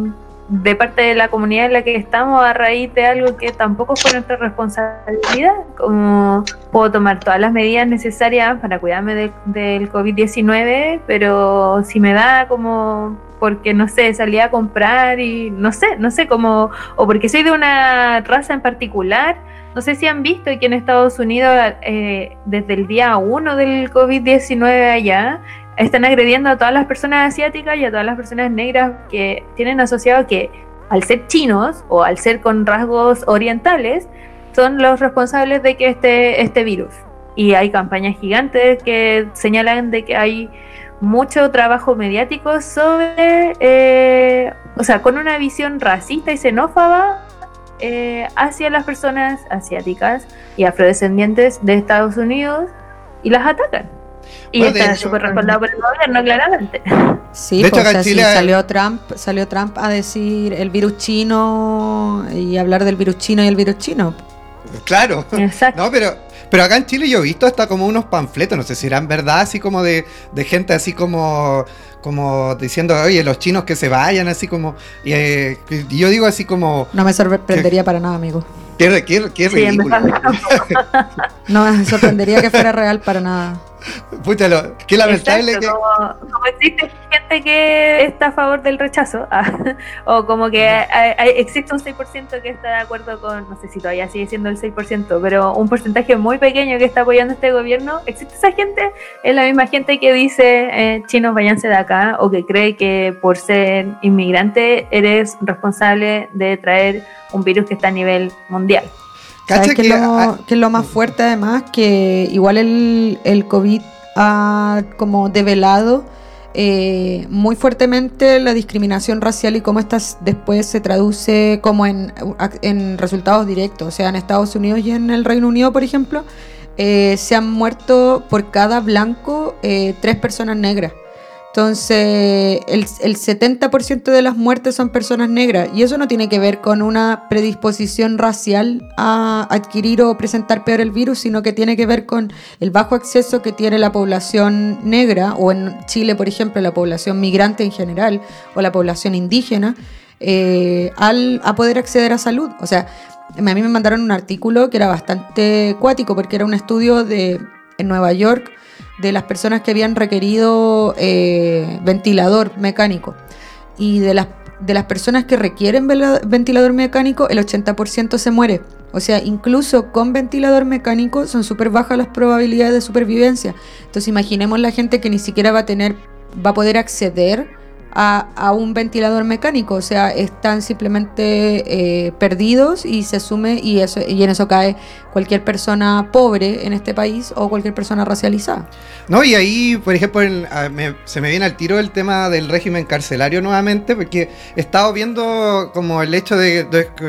de parte de la comunidad en la que estamos a raíz de algo que tampoco fue nuestra responsabilidad, como puedo tomar todas las medidas necesarias para cuidarme del COVID-19, pero si me da como porque no sé, salí a comprar y no sé, no sé cómo, o porque soy de una raza en particular, no sé si han visto que en Estados Unidos, eh, desde el día 1 del COVID-19 allá, están agrediendo a todas las personas asiáticas y a todas las personas negras que tienen asociado que al ser chinos o al ser con rasgos orientales, son los responsables de que esté este virus. Y hay campañas gigantes que señalan de que hay mucho trabajo mediático sobre, eh, o sea, con una visión racista y xenófoba eh, hacia las personas asiáticas y afrodescendientes de Estados Unidos y las atacan. Y está súper respaldado por el gobierno, claramente. Sí, pues, salió Trump, salió Trump a decir el virus chino y hablar del virus chino y el virus chino. Claro. Exacto. No, pero, pero acá en Chile yo he visto hasta como unos panfletos, no sé si eran verdad, así como de, de gente así como como diciendo, oye, los chinos que se vayan, así como. Y, eh, yo digo así como. No me sorprendería para nada, amigo. Qué, qué, qué ridículo. no me sorprendería que fuera real para nada. Púchalo, qué lamentable que. Como, existe gente que está a favor del rechazo, ah, o como que existe un 6% que está de acuerdo con, no sé si todavía sigue siendo el 6%, pero un porcentaje muy pequeño que está apoyando este gobierno, existe esa gente, es la misma gente que dice eh, chinos váyanse de acá, o que cree que por ser inmigrante eres responsable de traer un virus que está a nivel mundial. ¿Sabes que, lo, es lo más fuerte además? Que igual el, el COVID ha como develado eh, muy fuertemente la discriminación racial y cómo esta después se traduce como en, en, resultados directos. O sea, en Estados Unidos y en el Reino Unido, por ejemplo, eh, se han muerto por cada blanco eh, tres personas negras. Entonces, el, el 70% de las muertes son personas negras y eso no tiene que ver con una predisposición racial a adquirir o presentar peor el virus, sino que tiene que ver con el bajo acceso que tiene la población negra o en Chile, por ejemplo, la población migrante en general o la población indígena eh, al, a poder acceder a salud. O sea, a mí me mandaron un artículo que era bastante cuático porque era un estudio de, en Nueva York de las personas que habían requerido eh, ventilador mecánico. Y de las, de las personas que requieren ventilador mecánico, el 80% se muere. O sea, incluso con ventilador mecánico son súper bajas las probabilidades de supervivencia. Entonces imaginemos la gente que ni siquiera va a tener, va a poder acceder a, un ventilador mecánico, o sea, están simplemente eh, perdidos y se asume y, eso, y en eso cae cualquier persona pobre en este país o cualquier persona racializada. No, y ahí, por ejemplo, se me viene al tiro el tema del régimen carcelario nuevamente, porque he estado viendo como el hecho de,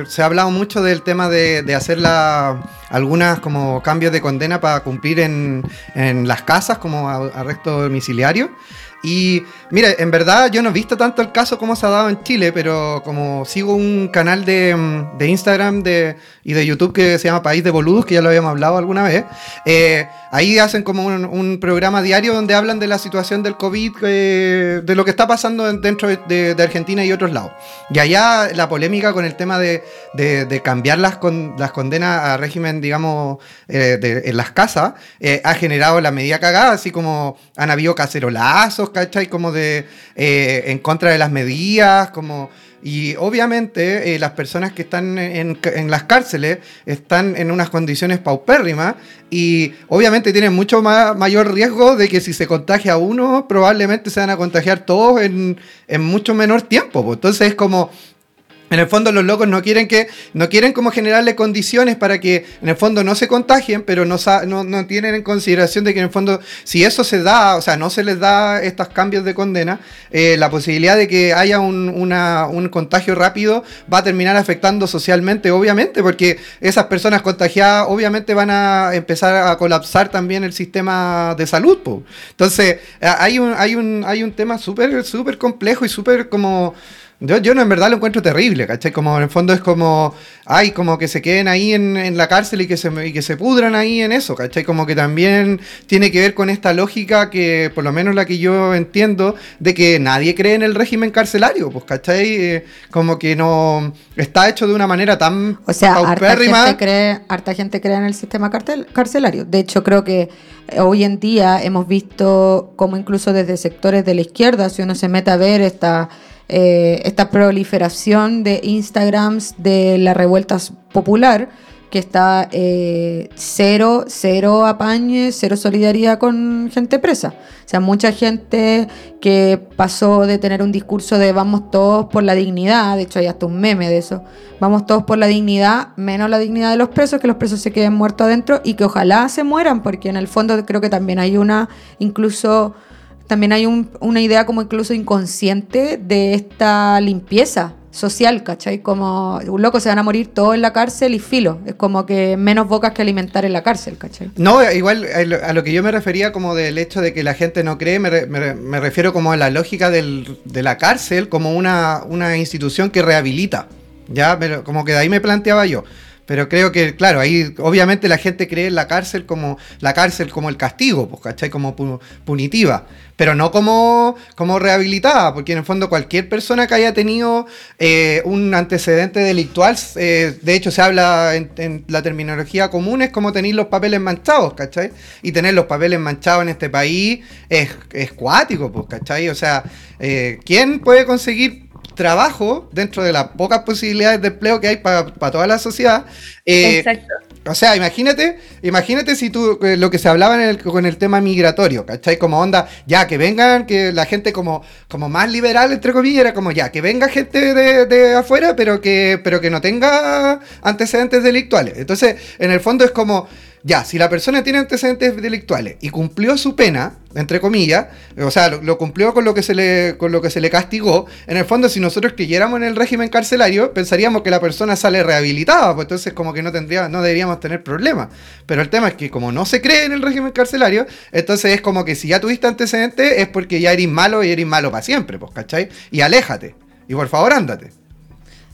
se ha hablado mucho del tema de, hacer la, algunas como cambios de condena para cumplir en, en las casas como arresto domiciliario. Y mira, en verdad yo no he visto tanto el caso como se ha dado en Chile, pero como sigo un canal de, mm, de Instagram de, y de YouTube que se llama País de Boludos, que ya lo habíamos hablado alguna vez, eh, ahí hacen como un, programa diario donde hablan de la situación del COVID, eh, de lo que está pasando dentro de, Argentina y otros lados. Y allá la polémica con el tema de, cambiar las, las condenas a régimen, digamos, eh, en las casas, ha generado la medida cagada, así como han habido cacerolazos, ¿cachai? Como de en contra de las medidas, como y obviamente eh, las personas que están en, las cárceles están en unas condiciones paupérrimas y obviamente tienen mucho más, mayor riesgo de que si se contagia uno, probablemente se van a contagiar todos en, mucho menor tiempo. Entonces es como en el fondo los locos no quieren que no quieren como generarle condiciones para que en el fondo no se contagien, pero no, no, tienen en consideración de que en el fondo si eso se da, o sea, no se les da estos cambios de condena, eh, la posibilidad de que haya un, un, contagio rápido va a terminar afectando socialmente, obviamente, porque esas personas contagiadas obviamente van a empezar a colapsar también el sistema de salud. Entonces, hay un, hay un, hay un tema súper, súper complejo y súper como yo, yo no, en verdad lo encuentro terrible, ¿cachai? Como en el fondo es como, ay, como que se queden ahí en, la cárcel y que, se, y que se pudran ahí en eso, ¿cachai? Como que también tiene que ver con esta lógica que, por lo menos la que yo entiendo, de que nadie cree en el régimen carcelario, pues, ¿cachai? Eh, como que no está hecho de una manera tan O sea, harta gente, cree, harta gente cree en el sistema carcelario. De hecho, creo que eh, hoy en día hemos visto como incluso desde sectores de la izquierda, si uno se mete a ver esta eh, esta proliferación de Instagrams de la revuelta popular, que está eh, cero, cero apañe, cero solidaridad con gente presa. O sea, mucha gente que pasó de tener un discurso de vamos todos por la dignidad, de hecho hay hasta un meme de eso, vamos todos por la dignidad, menos la dignidad de los presos, que los presos se queden muertos adentro y que ojalá se mueran, porque en el fondo creo que también hay una, incluso también hay una idea como incluso inconsciente de esta limpieza social, ¿cachai? Como un loco se van a morir todos en la cárcel y filo. Es como que menos bocas que alimentar en la cárcel, ¿cachai? No, igual a lo que yo me refería como del hecho de que la gente no cree, me, refiero como a la lógica del, de la cárcel como una, una institución que rehabilita. Ya, pero como que de ahí me planteaba yo. Pero creo que, claro, ahí obviamente la gente cree en la cárcel como la cárcel como el castigo, pues, ¿cachai? Como punitiva, pero no como, como rehabilitada, porque en el fondo cualquier persona que haya tenido eh, un antecedente delictual, eh, de hecho se habla en, la terminología común, es como tener los papeles manchados, ¿cachai? Y tener los papeles manchados en este país es, es cuático, pues, ¿cachai? O sea, eh, ¿quién puede conseguir trabajo dentro de las pocas posibilidades de empleo que hay para toda la sociedad. Eh, Exacto. O sea, imagínate, imagínate si tú, eh, lo que se hablaba con el tema migratorio, ¿cachai? Como onda, ya, que vengan, que la gente como, como más liberal, entre comillas, era como, ya, que venga gente de, de afuera, pero que, pero que no tenga antecedentes delictuales. Entonces, en el fondo es como, ya, si la persona tiene antecedentes delictuales y cumplió su pena, entre comillas, o sea, lo, cumplió con lo, que se le, con lo que se le castigó, en el fondo, si nosotros creyéramos en el régimen carcelario, pensaríamos que la persona sale rehabilitada, pues entonces como que no tendría, no deberíamos tener problemas. Pero el tema es que como no se cree en el régimen carcelario, entonces es como que si ya tuviste antecedentes es porque ya eres malo y eres malo para siempre, pues, ¿cachai? Y aléjate. Y por favor, ándate.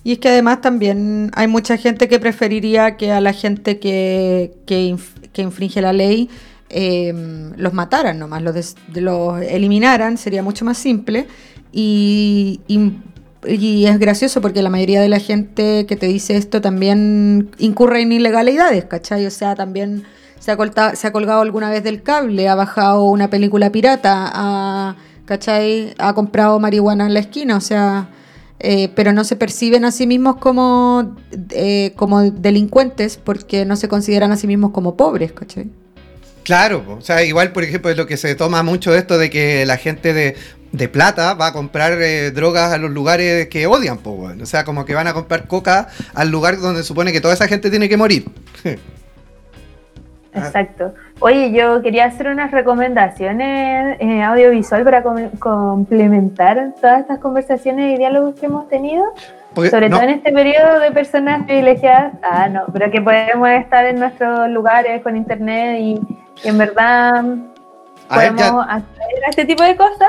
Y es que además también hay mucha gente que preferiría que a la gente que, que, infringe la ley eh, los mataran nomás, los, los eliminaran, sería mucho más simple. Y, es gracioso porque la mayoría de la gente que te dice esto también incurre en ilegalidades, ¿cachai? O sea, también se ha, se ha colgado alguna vez del cable, ha bajado una película pirata, ha, ¿cachai? Ha comprado marihuana en la esquina, o sea eh, pero no se perciben a sí mismos como, eh, como delincuentes porque no se consideran a sí mismos como pobres, ¿cachai? Claro, o sea, igual por ejemplo es lo que se toma mucho esto de que la gente de, de plata va a comprar eh, drogas a los lugares que odian, po, o sea, como que van a comprar coca al lugar donde supone que toda esa gente tiene que morir. Exacto. Oye, yo quería hacer unas recomendaciones eh, audiovisual para complementar todas estas conversaciones y diálogos que hemos tenido. sobre todo en este periodo de personas privilegiadas. Ah, no, pero que podemos estar en nuestros lugares con internet y, en verdad podemos acceder a este tipo de cosas.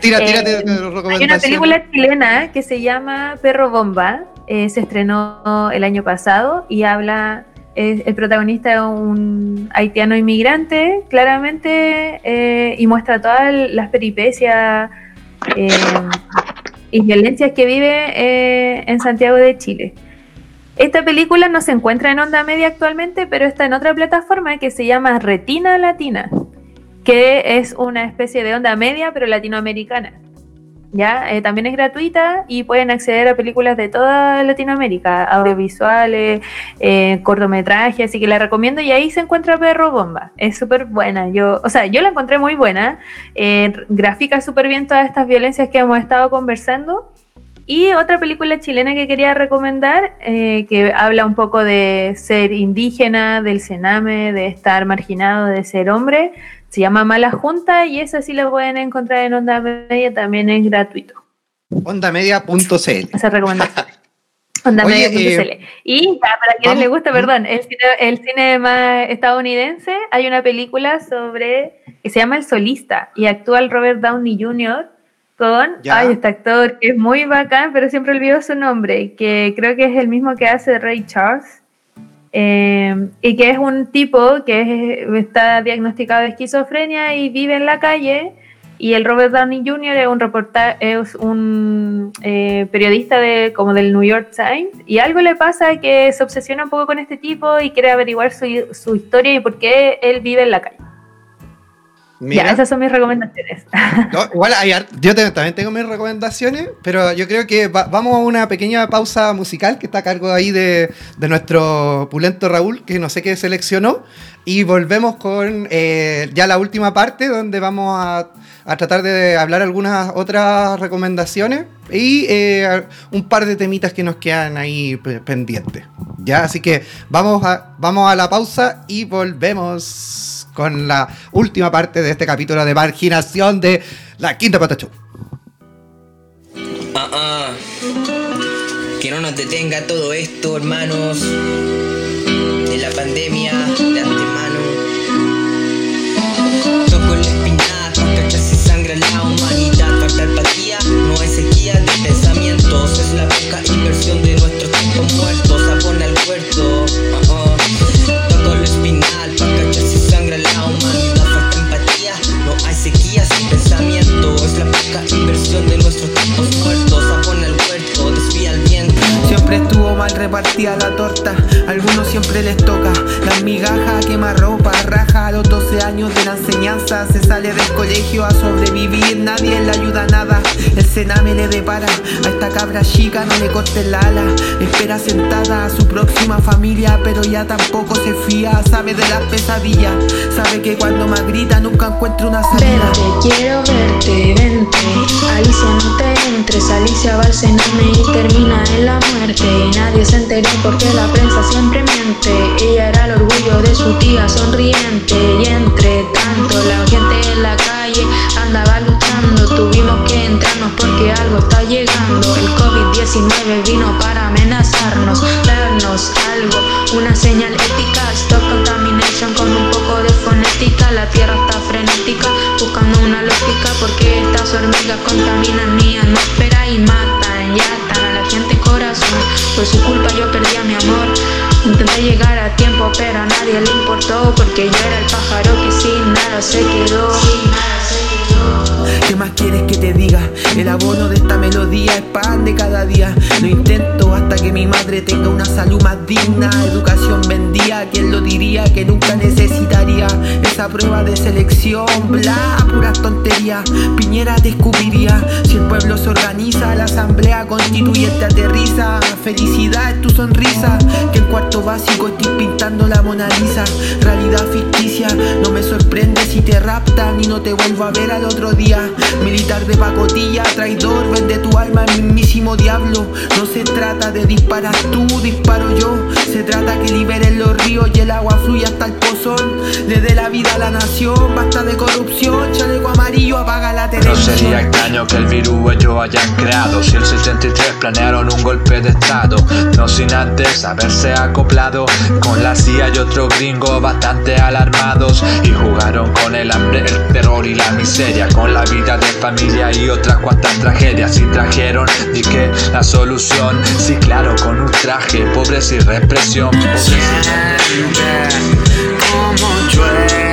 tira, tírate eh, Hay una película chilena que se llama Perro Bomba. Eh, se estrenó el año pasado y habla el protagonista es un haitiano inmigrante, claramente, eh, y muestra todas las peripecias eh, y violencias que vive eh, en Santiago de Chile. Esta película no se encuentra en onda media actualmente, pero está en otra plataforma que se llama Retina Latina, que es una especie de onda media, pero latinoamericana. ¿Ya? Eh, también es gratuita y pueden acceder a películas de toda Latinoamérica, audiovisuales, eh, cortometrajes, así que la recomiendo y ahí se encuentra Perro Bomba. Es súper buena. Yo, o sea, yo la encontré muy buena. Eh, grafica súper bien todas estas violencias que hemos estado conversando. Y otra película chilena que quería recomendar, eh, que habla un poco de ser indígena, del cename, de estar marginado, de ser hombre, se llama Mala Junta y esa sí la pueden encontrar en Onda Media, también es gratuito. Ondamedia.cl. Esa recomendación. Ondamedia.cl. Eh, y para quienes les gusta, perdón, el cine, el cine más estadounidense, hay una película sobre que se llama El Solista y actúa el Robert Downey Jr con ay, este actor que es muy bacán, pero siempre olvido su nombre, que creo que es el mismo que hace Ray Charles. Eh, y que es un tipo que está diagnosticado de esquizofrenia y vive en la calle. Y el Robert Downey Jr. es un reporta es un eh, periodista de, como del New York Times. Y algo le pasa que se obsesiona un poco con este tipo y quiere averiguar su, su historia y por qué él vive en la calle ya, esas son mis recomendaciones. igual yo también tengo mis recomendaciones, pero yo creo que vamos a una pequeña pausa musical que está a cargo ahí de, nuestro pulento Raúl, que no sé qué seleccionó, y volvemos con eh, ya la última parte donde vamos a, tratar de hablar algunas otras recomendaciones y eh, un par de temitas que nos quedan ahí pendientes. Ya, así que vamos a, vamos a la pausa y volvemos con la última parte de este capítulo de marginación de la Quinta Pata ah, ah. Que no nos detenga todo esto, hermanos. De la pandemia, de antemano. Toco la espinaca, cachas si sangra la humanidad. Falta empatía, no hay sequía de pensamientos. Es la poca inversión de nuestros tiempos muertos. Abona el huerto. Inversión de mal repartida la torta, algunos siempre les toca. La migaja quema ropa, raja a los 12 años de la enseñanza. Se sale del colegio a sobrevivir, nadie le ayuda nada. El cename le depara, a esta cabra chica no le corte la ala. Espera sentada a su próxima familia, pero ya tampoco se fía. Sabe de las pesadillas, sabe que cuando más grita nunca encuentra una salida. Vente, quiero verte, vente. Alicia no te entres, Alicia va al cename y termina en la muerte. Nadie se enteró porque la prensa siempre miente. Ella era el orgullo de su tía sonriente. Y entre tanto, la gente en la calle andaba luchando. Tuvimos que entrarnos porque algo está llegando. El COVID-19 vino para amenazarnos, darnos algo, una señal ética. Stop contamination con un poco de fonética. La tierra está frenética, buscando una lógica porque estas hormigas contaminan. Porque yo era el pájaro que sin nada se quedó. El abono de esta melodía es pan de cada día. Lo intento hasta que mi madre tenga una salud más digna. Educación vendía, ¿quién lo diría? Que nunca necesitaría esa prueba de selección. Bla, pura tontería. Piñera descubriría si el pueblo se organiza. La asamblea constituyente aterriza. Felicidad es tu sonrisa. Que en cuarto básico estoy pintando la Mona Lisa. Realidad ficticia, no me sorprende si te raptan y no te vuelvo a ver al otro día. Militar de pacotilla, traidor, vende tu alma al mismísimo diablo. No se trata de disparar tú, disparo yo. Se trata que liberen los ríos y el agua fluya hasta el pozón. Le dé la vida a la nación, basta de corrupción. Chaleco amarillo, apaga la televisión. No sería extraño que el virus ellos hayan creado. Si el 73 planearon un golpe de estado, no sin antes haberse acoplado con la CIA y otros gringos bastante alarmados. Y jugaron con el hambre, el terror y la miseria, con la vida de familia y otras cuantas tragedias. Y trajeron, di que la solución, sí, claro, con un traje, pobres y represión. Pobres como llueve,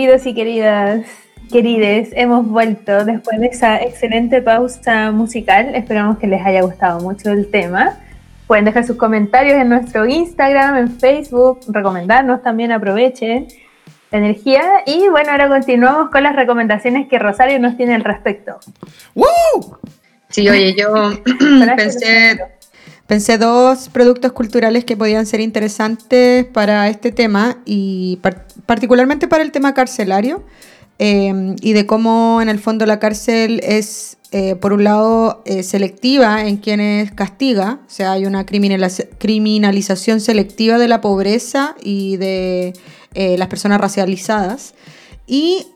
queridos y queridas, querides, hemos vuelto después de esa excelente pausa musical. Esperamos que les haya gustado mucho el tema. Pueden dejar sus comentarios en nuestro Instagram, en Facebook, recomendarnos también, aprovechen la energía. Y bueno, ahora continuamos con las recomendaciones que Rosario nos tiene al respecto. ¡Woo! Sí, oye, yo pensé Pensé dos productos culturales que podían ser interesantes para este tema y particularmente para el tema carcelario eh, y de cómo en el fondo la cárcel es, eh, por un lado, eh, selectiva en quienes castiga, o sea, hay una criminalización selectiva de la pobreza y de las personas racializadas. Y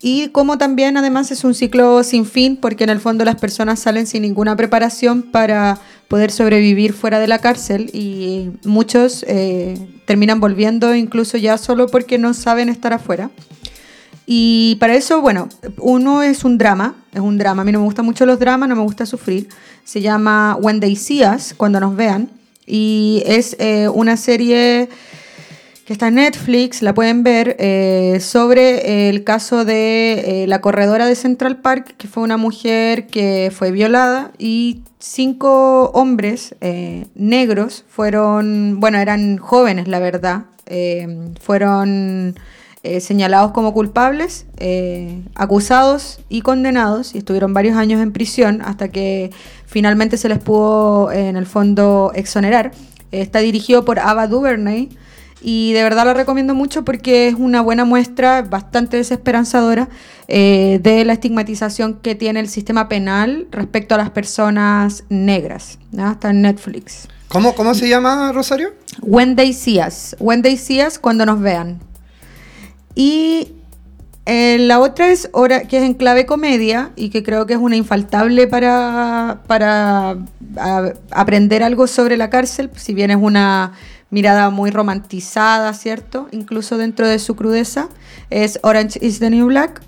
y como también además es un ciclo sin fin porque en el fondo las personas salen sin ninguna preparación para poder sobrevivir fuera de la cárcel y muchos eh, terminan volviendo incluso ya solo porque no saben estar afuera. Y para eso, bueno, uno es un drama, es un drama. A mí no me gustan mucho los dramas, no me gusta sufrir. Se llama When They See Us, cuando nos vean. Y es eh, una serie que está Netflix, la pueden ver, eh, sobre el caso de la corredora de Central Park, que fue una mujer que fue violada y cinco hombres eh, negros fueron, bueno, eran jóvenes, la verdad, eh, fueron eh, señalados como culpables, acusados y condenados, y estuvieron varios años en prisión hasta que finalmente se les pudo, en el fondo, exonerar. Está dirigido por Ava DuVernay, y de verdad la recomiendo mucho porque es una buena muestra, bastante desesperanzadora, eh, de la estigmatización que tiene el sistema penal respecto a las personas negras. Está en Netflix. ¿Cómo, ¿Cómo se llama, Rosario? When They See Us. When They See Us, cuando nos vean. Y eh, la otra es hora, que es en clave comedia y que creo que es una infaltable para, para aprender algo sobre la cárcel, si bien es una mirada muy romantizada, ¿cierto? Incluso dentro de su crudeza, es Orange is the New Black,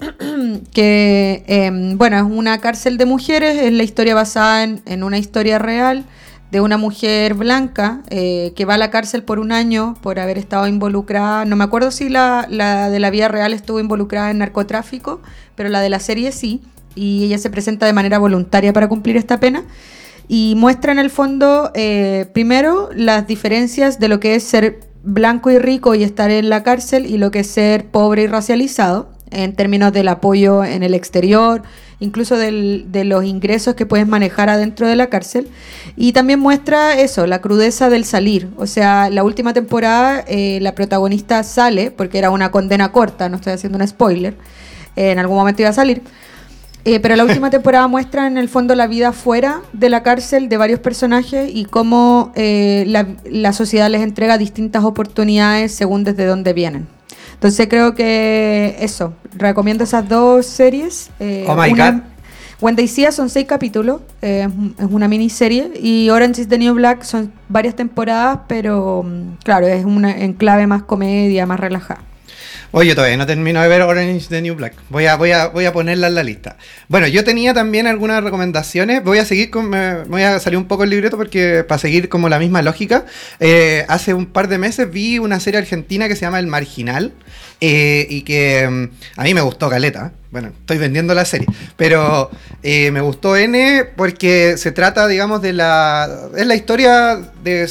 que, em, bueno, es una cárcel de mujeres, es la historia basada en, una historia real de una mujer blanca eh, que va a la cárcel por un año por haber estado involucrada, no me acuerdo si la, la de la vida real estuvo involucrada en narcotráfico, pero la de la serie sí, y ella se presenta de manera voluntaria para cumplir esta pena y muestra en el fondo, eh, primero, las diferencias de lo que es ser blanco y rico y estar en la cárcel y lo que es ser pobre y racializado, en términos del apoyo en el exterior, incluso de los ingresos que puedes manejar adentro de la cárcel. Y también muestra eso, la crudeza del salir. O sea, la última temporada eh, la protagonista sale, porque era una condena corta, no estoy haciendo un spoiler, en algún momento iba a salir eh, pero la última temporada muestra en el fondo la vida fuera de la cárcel de varios personajes y cómo eh, la, sociedad les entrega distintas oportunidades según desde dónde vienen. Entonces creo que eso, recomiendo esas dos series. Eh, oh my God. When They son seis capítulos, es una miniserie, y Orange is the New Black son varias temporadas, pero mm, claro, es una enclave más comedia, más relajada. Oye, todavía no termino de ver Orange the New Black. Voy a, voy a, voy a ponerla en la lista. Bueno, yo tenía también algunas recomendaciones. Voy a seguir con. voy a salir un poco el libreto porque para seguir como la misma lógica. Eh, hace un par de meses vi una serie argentina que se llama El Marginal. Eh, y que mm, a mí me gustó Caleta. Bueno, estoy vendiendo la serie. Pero eh, me gustó N porque se trata, digamos, de la. Es la historia de,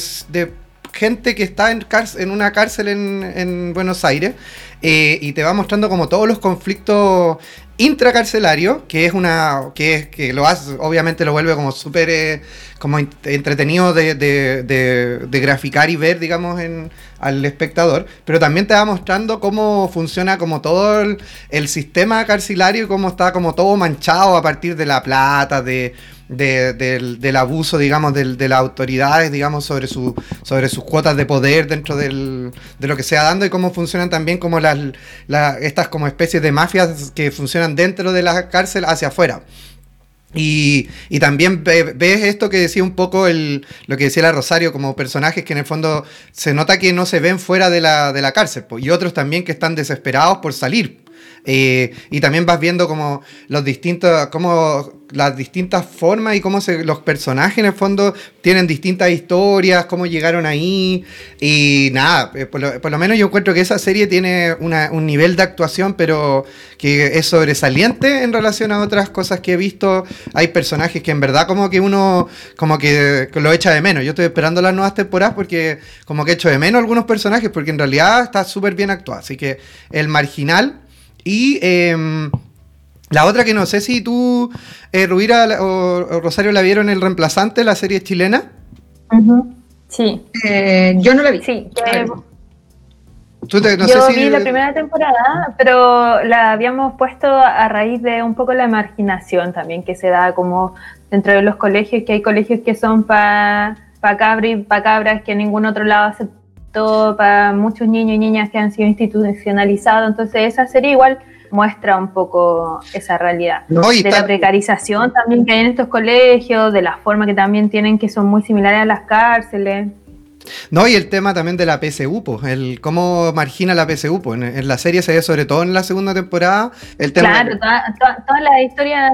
gente que está en, en una cárcel en, en Buenos Aires eh, y te va mostrando como todos los conflictos intracarcelario, que es una. que es que lo hace, obviamente lo vuelve como súper eh, como entretenido de, de, graficar y ver, digamos, en, al espectador. Pero también te va mostrando cómo funciona como todo el, sistema carcelario y cómo está como todo manchado a partir de la plata, de del, abuso, digamos, de las autoridades, digamos, sobre, su, sobre sus cuotas de poder dentro de lo que se va dando y cómo funcionan también como las, estas como especies de mafias que funcionan dentro de la cárcel hacia afuera. Y, también ves esto que decía un poco el, lo que decía la Rosario, como personajes que en el fondo se nota que no se ven fuera de la, de la cárcel, y otros también que están desesperados por salir. Y también vas viendo como los distintos, como las distintas formas y cómo los personajes en el fondo tienen distintas historias, cómo llegaron ahí. Y nada, eh, por lo, menos yo encuentro que esa serie tiene un nivel de actuación, pero que es sobresaliente en relación a otras cosas que he visto. Hay personajes que en verdad como que uno como que lo echa de menos. Yo estoy esperando las nuevas temporadas porque como que echo de menos algunos personajes porque en realidad está súper bien actuado. Así que el marginal y em, la otra que no sé si tú, eh, Rubira o, Rosario, la vieron el reemplazante, la serie chilena. Sí. Eh, yo no la vi. Sí. yo vi la primera temporada, pero la habíamos puesto a raíz de un poco la marginación también que se da como dentro de los colegios, que hay colegios que son para pa cabras que en ningún otro lado aceptó, para muchos niños y niñas que han sido institucionalizados. Entonces esa serie igual muestra un poco esa realidad. de la precarización también que hay en estos colegios, de la forma que también tienen que son muy similares a las cárceles. No, y el tema también de la PSU, pues, el cómo margina la PSU, pues, en, la serie se ve sobre todo en la segunda temporada. El tema claro, todas las historias,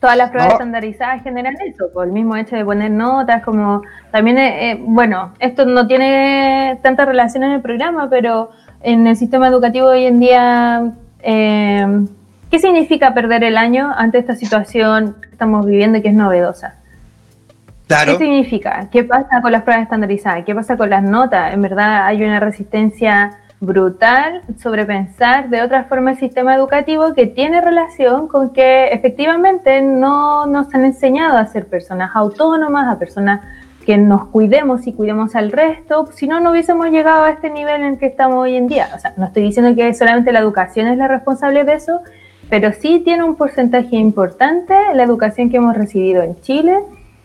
todas las pruebas estandarizadas generan eso, por pues, el mismo hecho de poner notas, como también, eh, eh, bueno, esto no tiene tanta relación en el programa, pero en el sistema educativo hoy en día eh, ¿Qué significa perder el año ante esta situación que estamos viviendo y que es novedosa? ¿Qué significa? ¿Qué pasa con las pruebas estandarizadas? ¿Qué pasa con las notas? En verdad hay una resistencia brutal sobre pensar de otra forma el sistema educativo que tiene relación con que efectivamente no nos han enseñado a ser personas autónomas, a personas que nos cuidemos y cuidemos al resto, si no, no hubiésemos llegado a este nivel en el que estamos hoy en día. O sea, no estoy diciendo que solamente la educación es la responsable de eso, pero sí tiene un porcentaje importante la educación que hemos recibido en Chile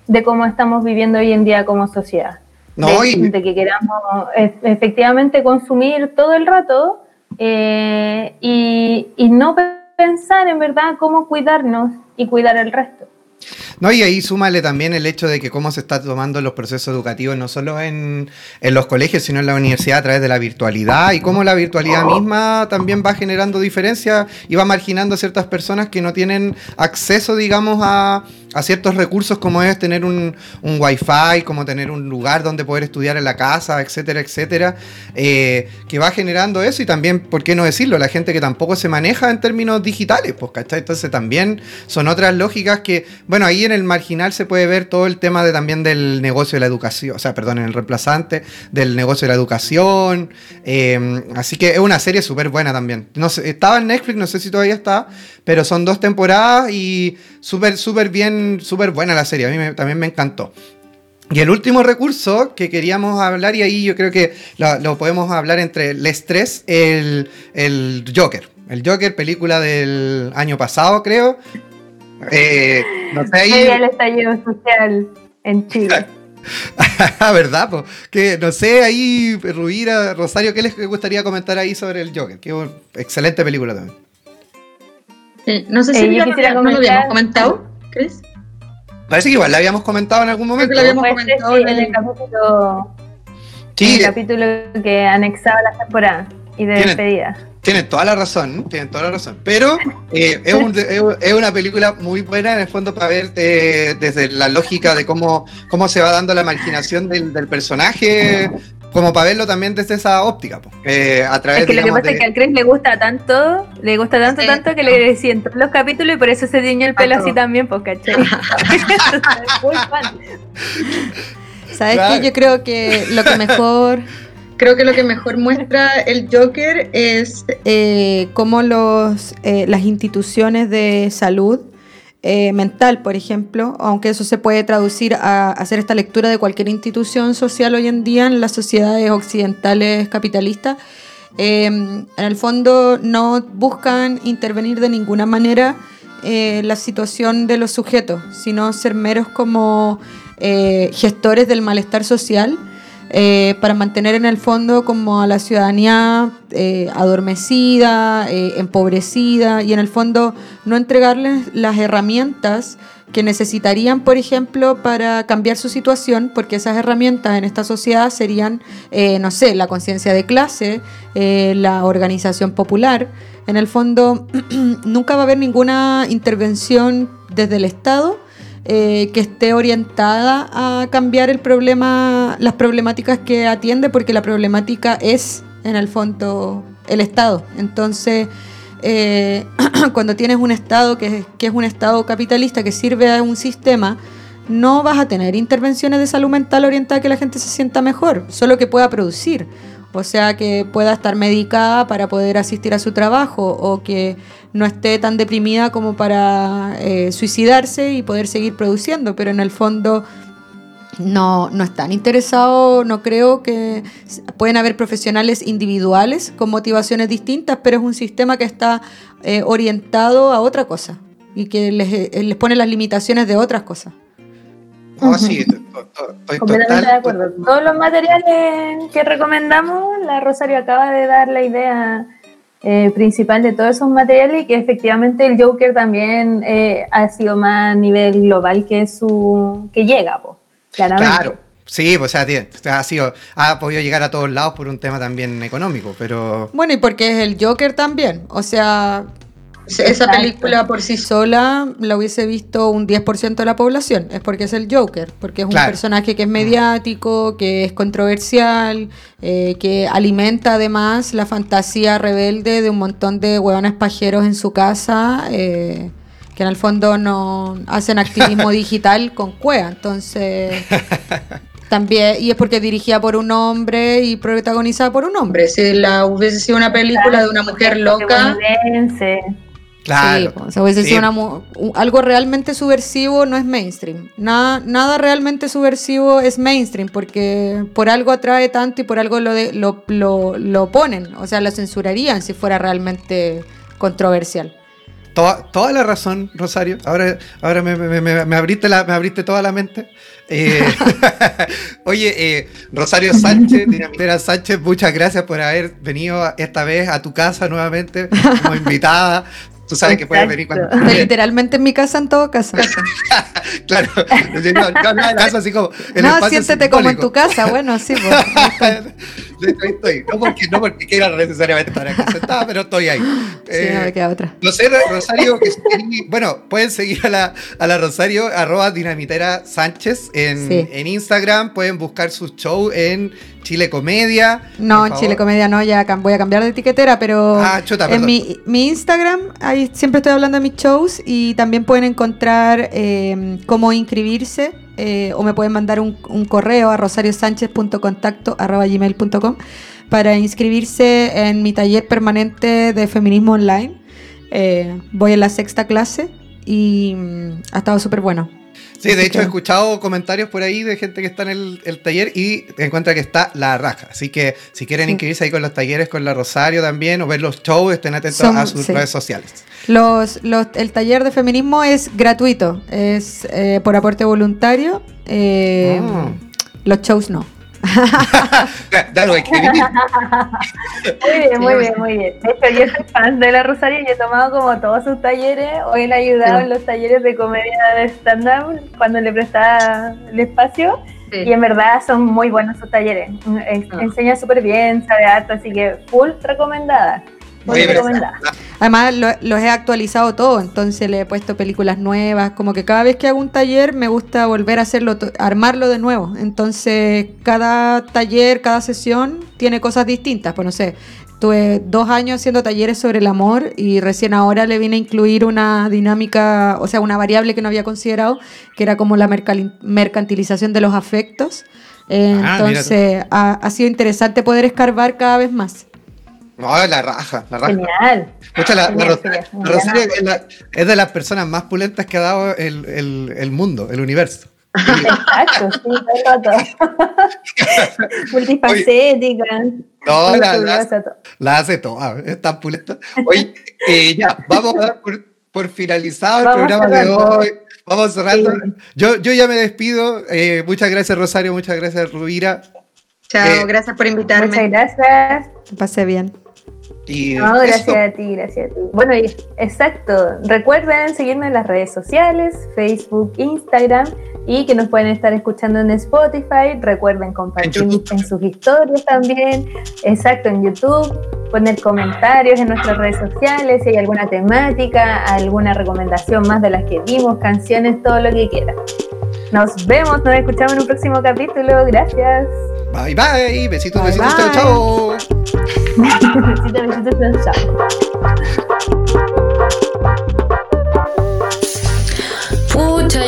de cómo estamos viviendo hoy en día como sociedad. De, que queramos efectivamente consumir todo el rato eh, y, y no pensar en verdad cómo cuidarnos y cuidar el resto. No, y ahí súmale también el hecho de que cómo se está tomando los procesos educativos, no solo en, los colegios, sino en la universidad a través de la virtualidad, y cómo la virtualidad misma también va generando diferencias y va marginando a ciertas personas que no tienen acceso, digamos, a, a ciertos recursos como es tener un, un wifi, como tener un lugar donde poder estudiar en la casa, etcétera, etcétera, eh, que va generando eso y también, ¿por qué no decirlo? La gente que tampoco se maneja en términos digitales, pues, ¿cachai? Entonces también son otras lógicas que, bueno, ahí en el marginal se puede ver todo el tema de también del negocio de la educación, o sea, perdón, en el reemplazante, del negocio de la educación, eh, así que es una serie súper buena también. No sé, estaba en Netflix, no sé si todavía está, pero son dos temporadas y súper, súper bien, súper buena la serie. A mí también me encantó. Y el último recurso que queríamos hablar, y ahí yo creo que lo, podemos hablar entre el estrés, el, el, Joker. El Joker, película del año pasado, creo. Eh, no sé ahí. el estallido social en Chile. ¿Verdad? Pues que no sé, ahí, Rubira, Rosario, ¿qué les gustaría comentar ahí sobre el Joker? Que excelente película también. Eh, no sé si eh, no, lo habíamos comentado, ¿crees? Parece que igual la habíamos comentado en algún momento. Lo habíamos comentado en el, capítulo, sí, el capítulo que anexaba la temporada y de despedida. Tienen toda la razón, tienen toda la razón. Pero eh, es, un, es, una película muy buena en el fondo para ver desde la lógica de cómo, cómo se va dando la marginación del, del personaje, como para verlo también desde esa óptica, eh, a través Es que lo que pasa es que al Chris le gusta tanto, le gusta tanto, tanto que le decían todos los capítulos y por eso se diñó el pelo así también, pues, ¿cachai? ¿Sabes qué? Yo creo que lo que mejor creo que lo que mejor muestra el Joker es eh, cómo los, eh, las instituciones de salud eh, mental, por ejemplo, aunque eso se puede traducir a hacer esta lectura de cualquier institución social hoy en día en las sociedades occidentales capitalistas, en el fondo no buscan intervenir de ninguna manera la situación de los sujetos, sino ser meros como gestores del malestar social eh, para mantener en el fondo como a la ciudadanía eh, adormecida, eh, empobrecida y en el fondo no entregarles las herramientas que necesitarían, por ejemplo, para cambiar su situación, porque esas herramientas en esta sociedad serían, no sé, la conciencia de clase, la organización popular. En el fondo, nunca va a haber ninguna intervención desde el Estado eh, que esté orientada a cambiar el problema, las problemáticas que atiende, porque la problemática es, en el fondo, el Estado. Entonces, eh, cuando tienes un Estado que, que es un Estado capitalista que sirve a un sistema, no vas a tener intervenciones de salud mental orientadas a que la gente se sienta mejor, solo que pueda producir. O sea, que pueda estar medicada para poder asistir a su trabajo o que no esté tan deprimida como para eh, suicidarse y poder seguir produciendo, pero en el fondo no, no están interesados, no creo que pueden haber profesionales individuales con motivaciones distintas, pero es un sistema que está eh, orientado a otra cosa y que les, eh, les pone las limitaciones de otras cosas. Oh, sí, estoy Completamente de acuerdo. Todos los materiales que recomendamos, la Rosario acaba de dar la idea eh, principal de todos esos materiales y que efectivamente el Joker también eh, ha sido más a nivel global que su que llega, Claro. Sí, pues, o sea, ha sido, ha podido llegar a todos lados por un tema también económico, pero. Bueno, y porque es el Joker también. O sea, esa película por sí sola la hubiese visto un 10% de la población. Es porque es el Joker, porque es un personaje que es mediático, que es controversial, eh, que alimenta además la fantasía rebelde de un montón de huevones pajeros en su casa. Eh, que en el fondo no hacen activismo digital con cuea. Entonces, también, y es porque dirigida por un hombre y protagonizada por un hombre. Si la hubiese sido una película de una mujer loca. Claro. o sea, hubiese sido algo realmente subversivo no es mainstream. Nada, nada realmente subversivo es mainstream porque por algo atrae tanto y por algo lo, lo, lo, lo ponen. O sea, lo censurarían si fuera realmente controversial. Toda, toda, la razón, Rosario. Ahora, ahora me, me, me, abriste la, me abriste toda la mente. Eh, oye, eh, Rosario Sánchez, Dinamitera Sánchez, muchas gracias por haber venido esta vez a tu casa nuevamente como invitada. Tú sabes que puedes venir cuando Literalmente en mi casa, en todo caso. claro. No, no, casa así como. no, siéntete como en tu casa. Bueno, sí, pues. estoy, No porque, no porque quiera necesariamente estar aquí sentada, pero estoy ahí. Sí, eh, no me queda otra. No sé, Rosario, que, bueno, pueden seguir a la, a la Rosario, arroba dinamitera Sánchez en, en Instagram. Pueden buscar sus shows en Chile Comedia. No, Chile Comedia no, ya voy a cambiar de etiquetera, pero ah, en mi, mi, Instagram, ahí siempre estoy hablando de mis shows y también pueden encontrar eh, cómo inscribirse eh, o me pueden mandar un, un correo a rosariosánchez.contacto.gmail.com para inscribirse en mi taller permanente de feminismo online. Eh, voy en la sexta clase y mm, ha estado súper bueno. Sí, de hecho he escuchado comentarios por ahí de gente que está en el, taller y encuentra que está la raja. Así que si quieren inscribirse ahí con los talleres con la Rosario también o ver los shows, estén atentos a sus redes sociales. Los, el taller de feminismo es gratuito, es eh, por aporte voluntario. Eh, ah. Los shows no. muy bien, muy bien, muy bien. De hecho, yo soy fan de la Rosario y he tomado como todos sus talleres. Hoy le he ayudado en los talleres de comedia de stand-up cuando le prestaba el espacio. Y en verdad son muy buenos sus talleres. Ah. Enseña súper bien, sabe harto, así que full recomendada. Además, los he actualizado todo, entonces le he puesto películas nuevas. Como que cada vez que hago un taller me gusta volver a hacerlo, armarlo de nuevo. Entonces, cada taller, cada sesión tiene cosas distintas. Pues no sé, tuve dos años haciendo talleres sobre el amor y recién ahora le vine a incluir una dinámica, o sea, una variable que no había considerado, que era como la mercantilización de los afectos. Ah, entonces ha, sido interesante poder escarbar cada vez más. No, la raja, la raja. Genial. la, es, de las personas más pulentas que ha dado el, mundo, el universo. Exacto, sí, todo. Multifacética. No, la, hace toda, es tan pulenta. Oye, eh, ya, vamos a dar por, finalizado el programa de hoy. Vamos cerrando. Yo, yo ya me despido. Eh, muchas gracias, Rosario. Muchas gracias, Rubira. Chao, eh, gracias por invitarme. Muchas gracias. Que pase bien. Y no, gracias a ti, gracias a ti. Bueno, exacto. Recuerden seguirme en las redes sociales, Facebook, Instagram y que nos pueden estar escuchando en Spotify. Recuerden compartir en, sus historias también. Exacto, en YouTube. Poner comentarios en nuestras redes sociales si hay alguna temática, alguna recomendación más de las que vimos, canciones, todo lo que quieran. Nos vemos, nos escuchamos en un próximo capítulo. Gracias. Bye bye. Besitos, besitos, chao, chao. besitos, besitos, chao.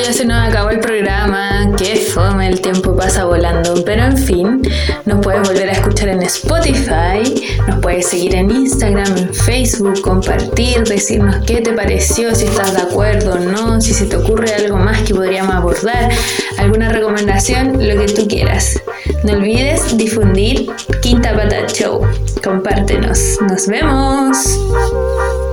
Ya se nos acabó el programa. Qué fome, el tiempo pasa volando. Pero en fin, nos puedes volver a escuchar en Spotify, nos puedes seguir en Instagram, en Facebook, compartir, decirnos qué te pareció, si estás de acuerdo o no, si se te ocurre algo más que podríamos abordar, alguna recomendación, lo que tú quieras. No olvides difundir Quinta Pata Show. Compártenos. Nos vemos.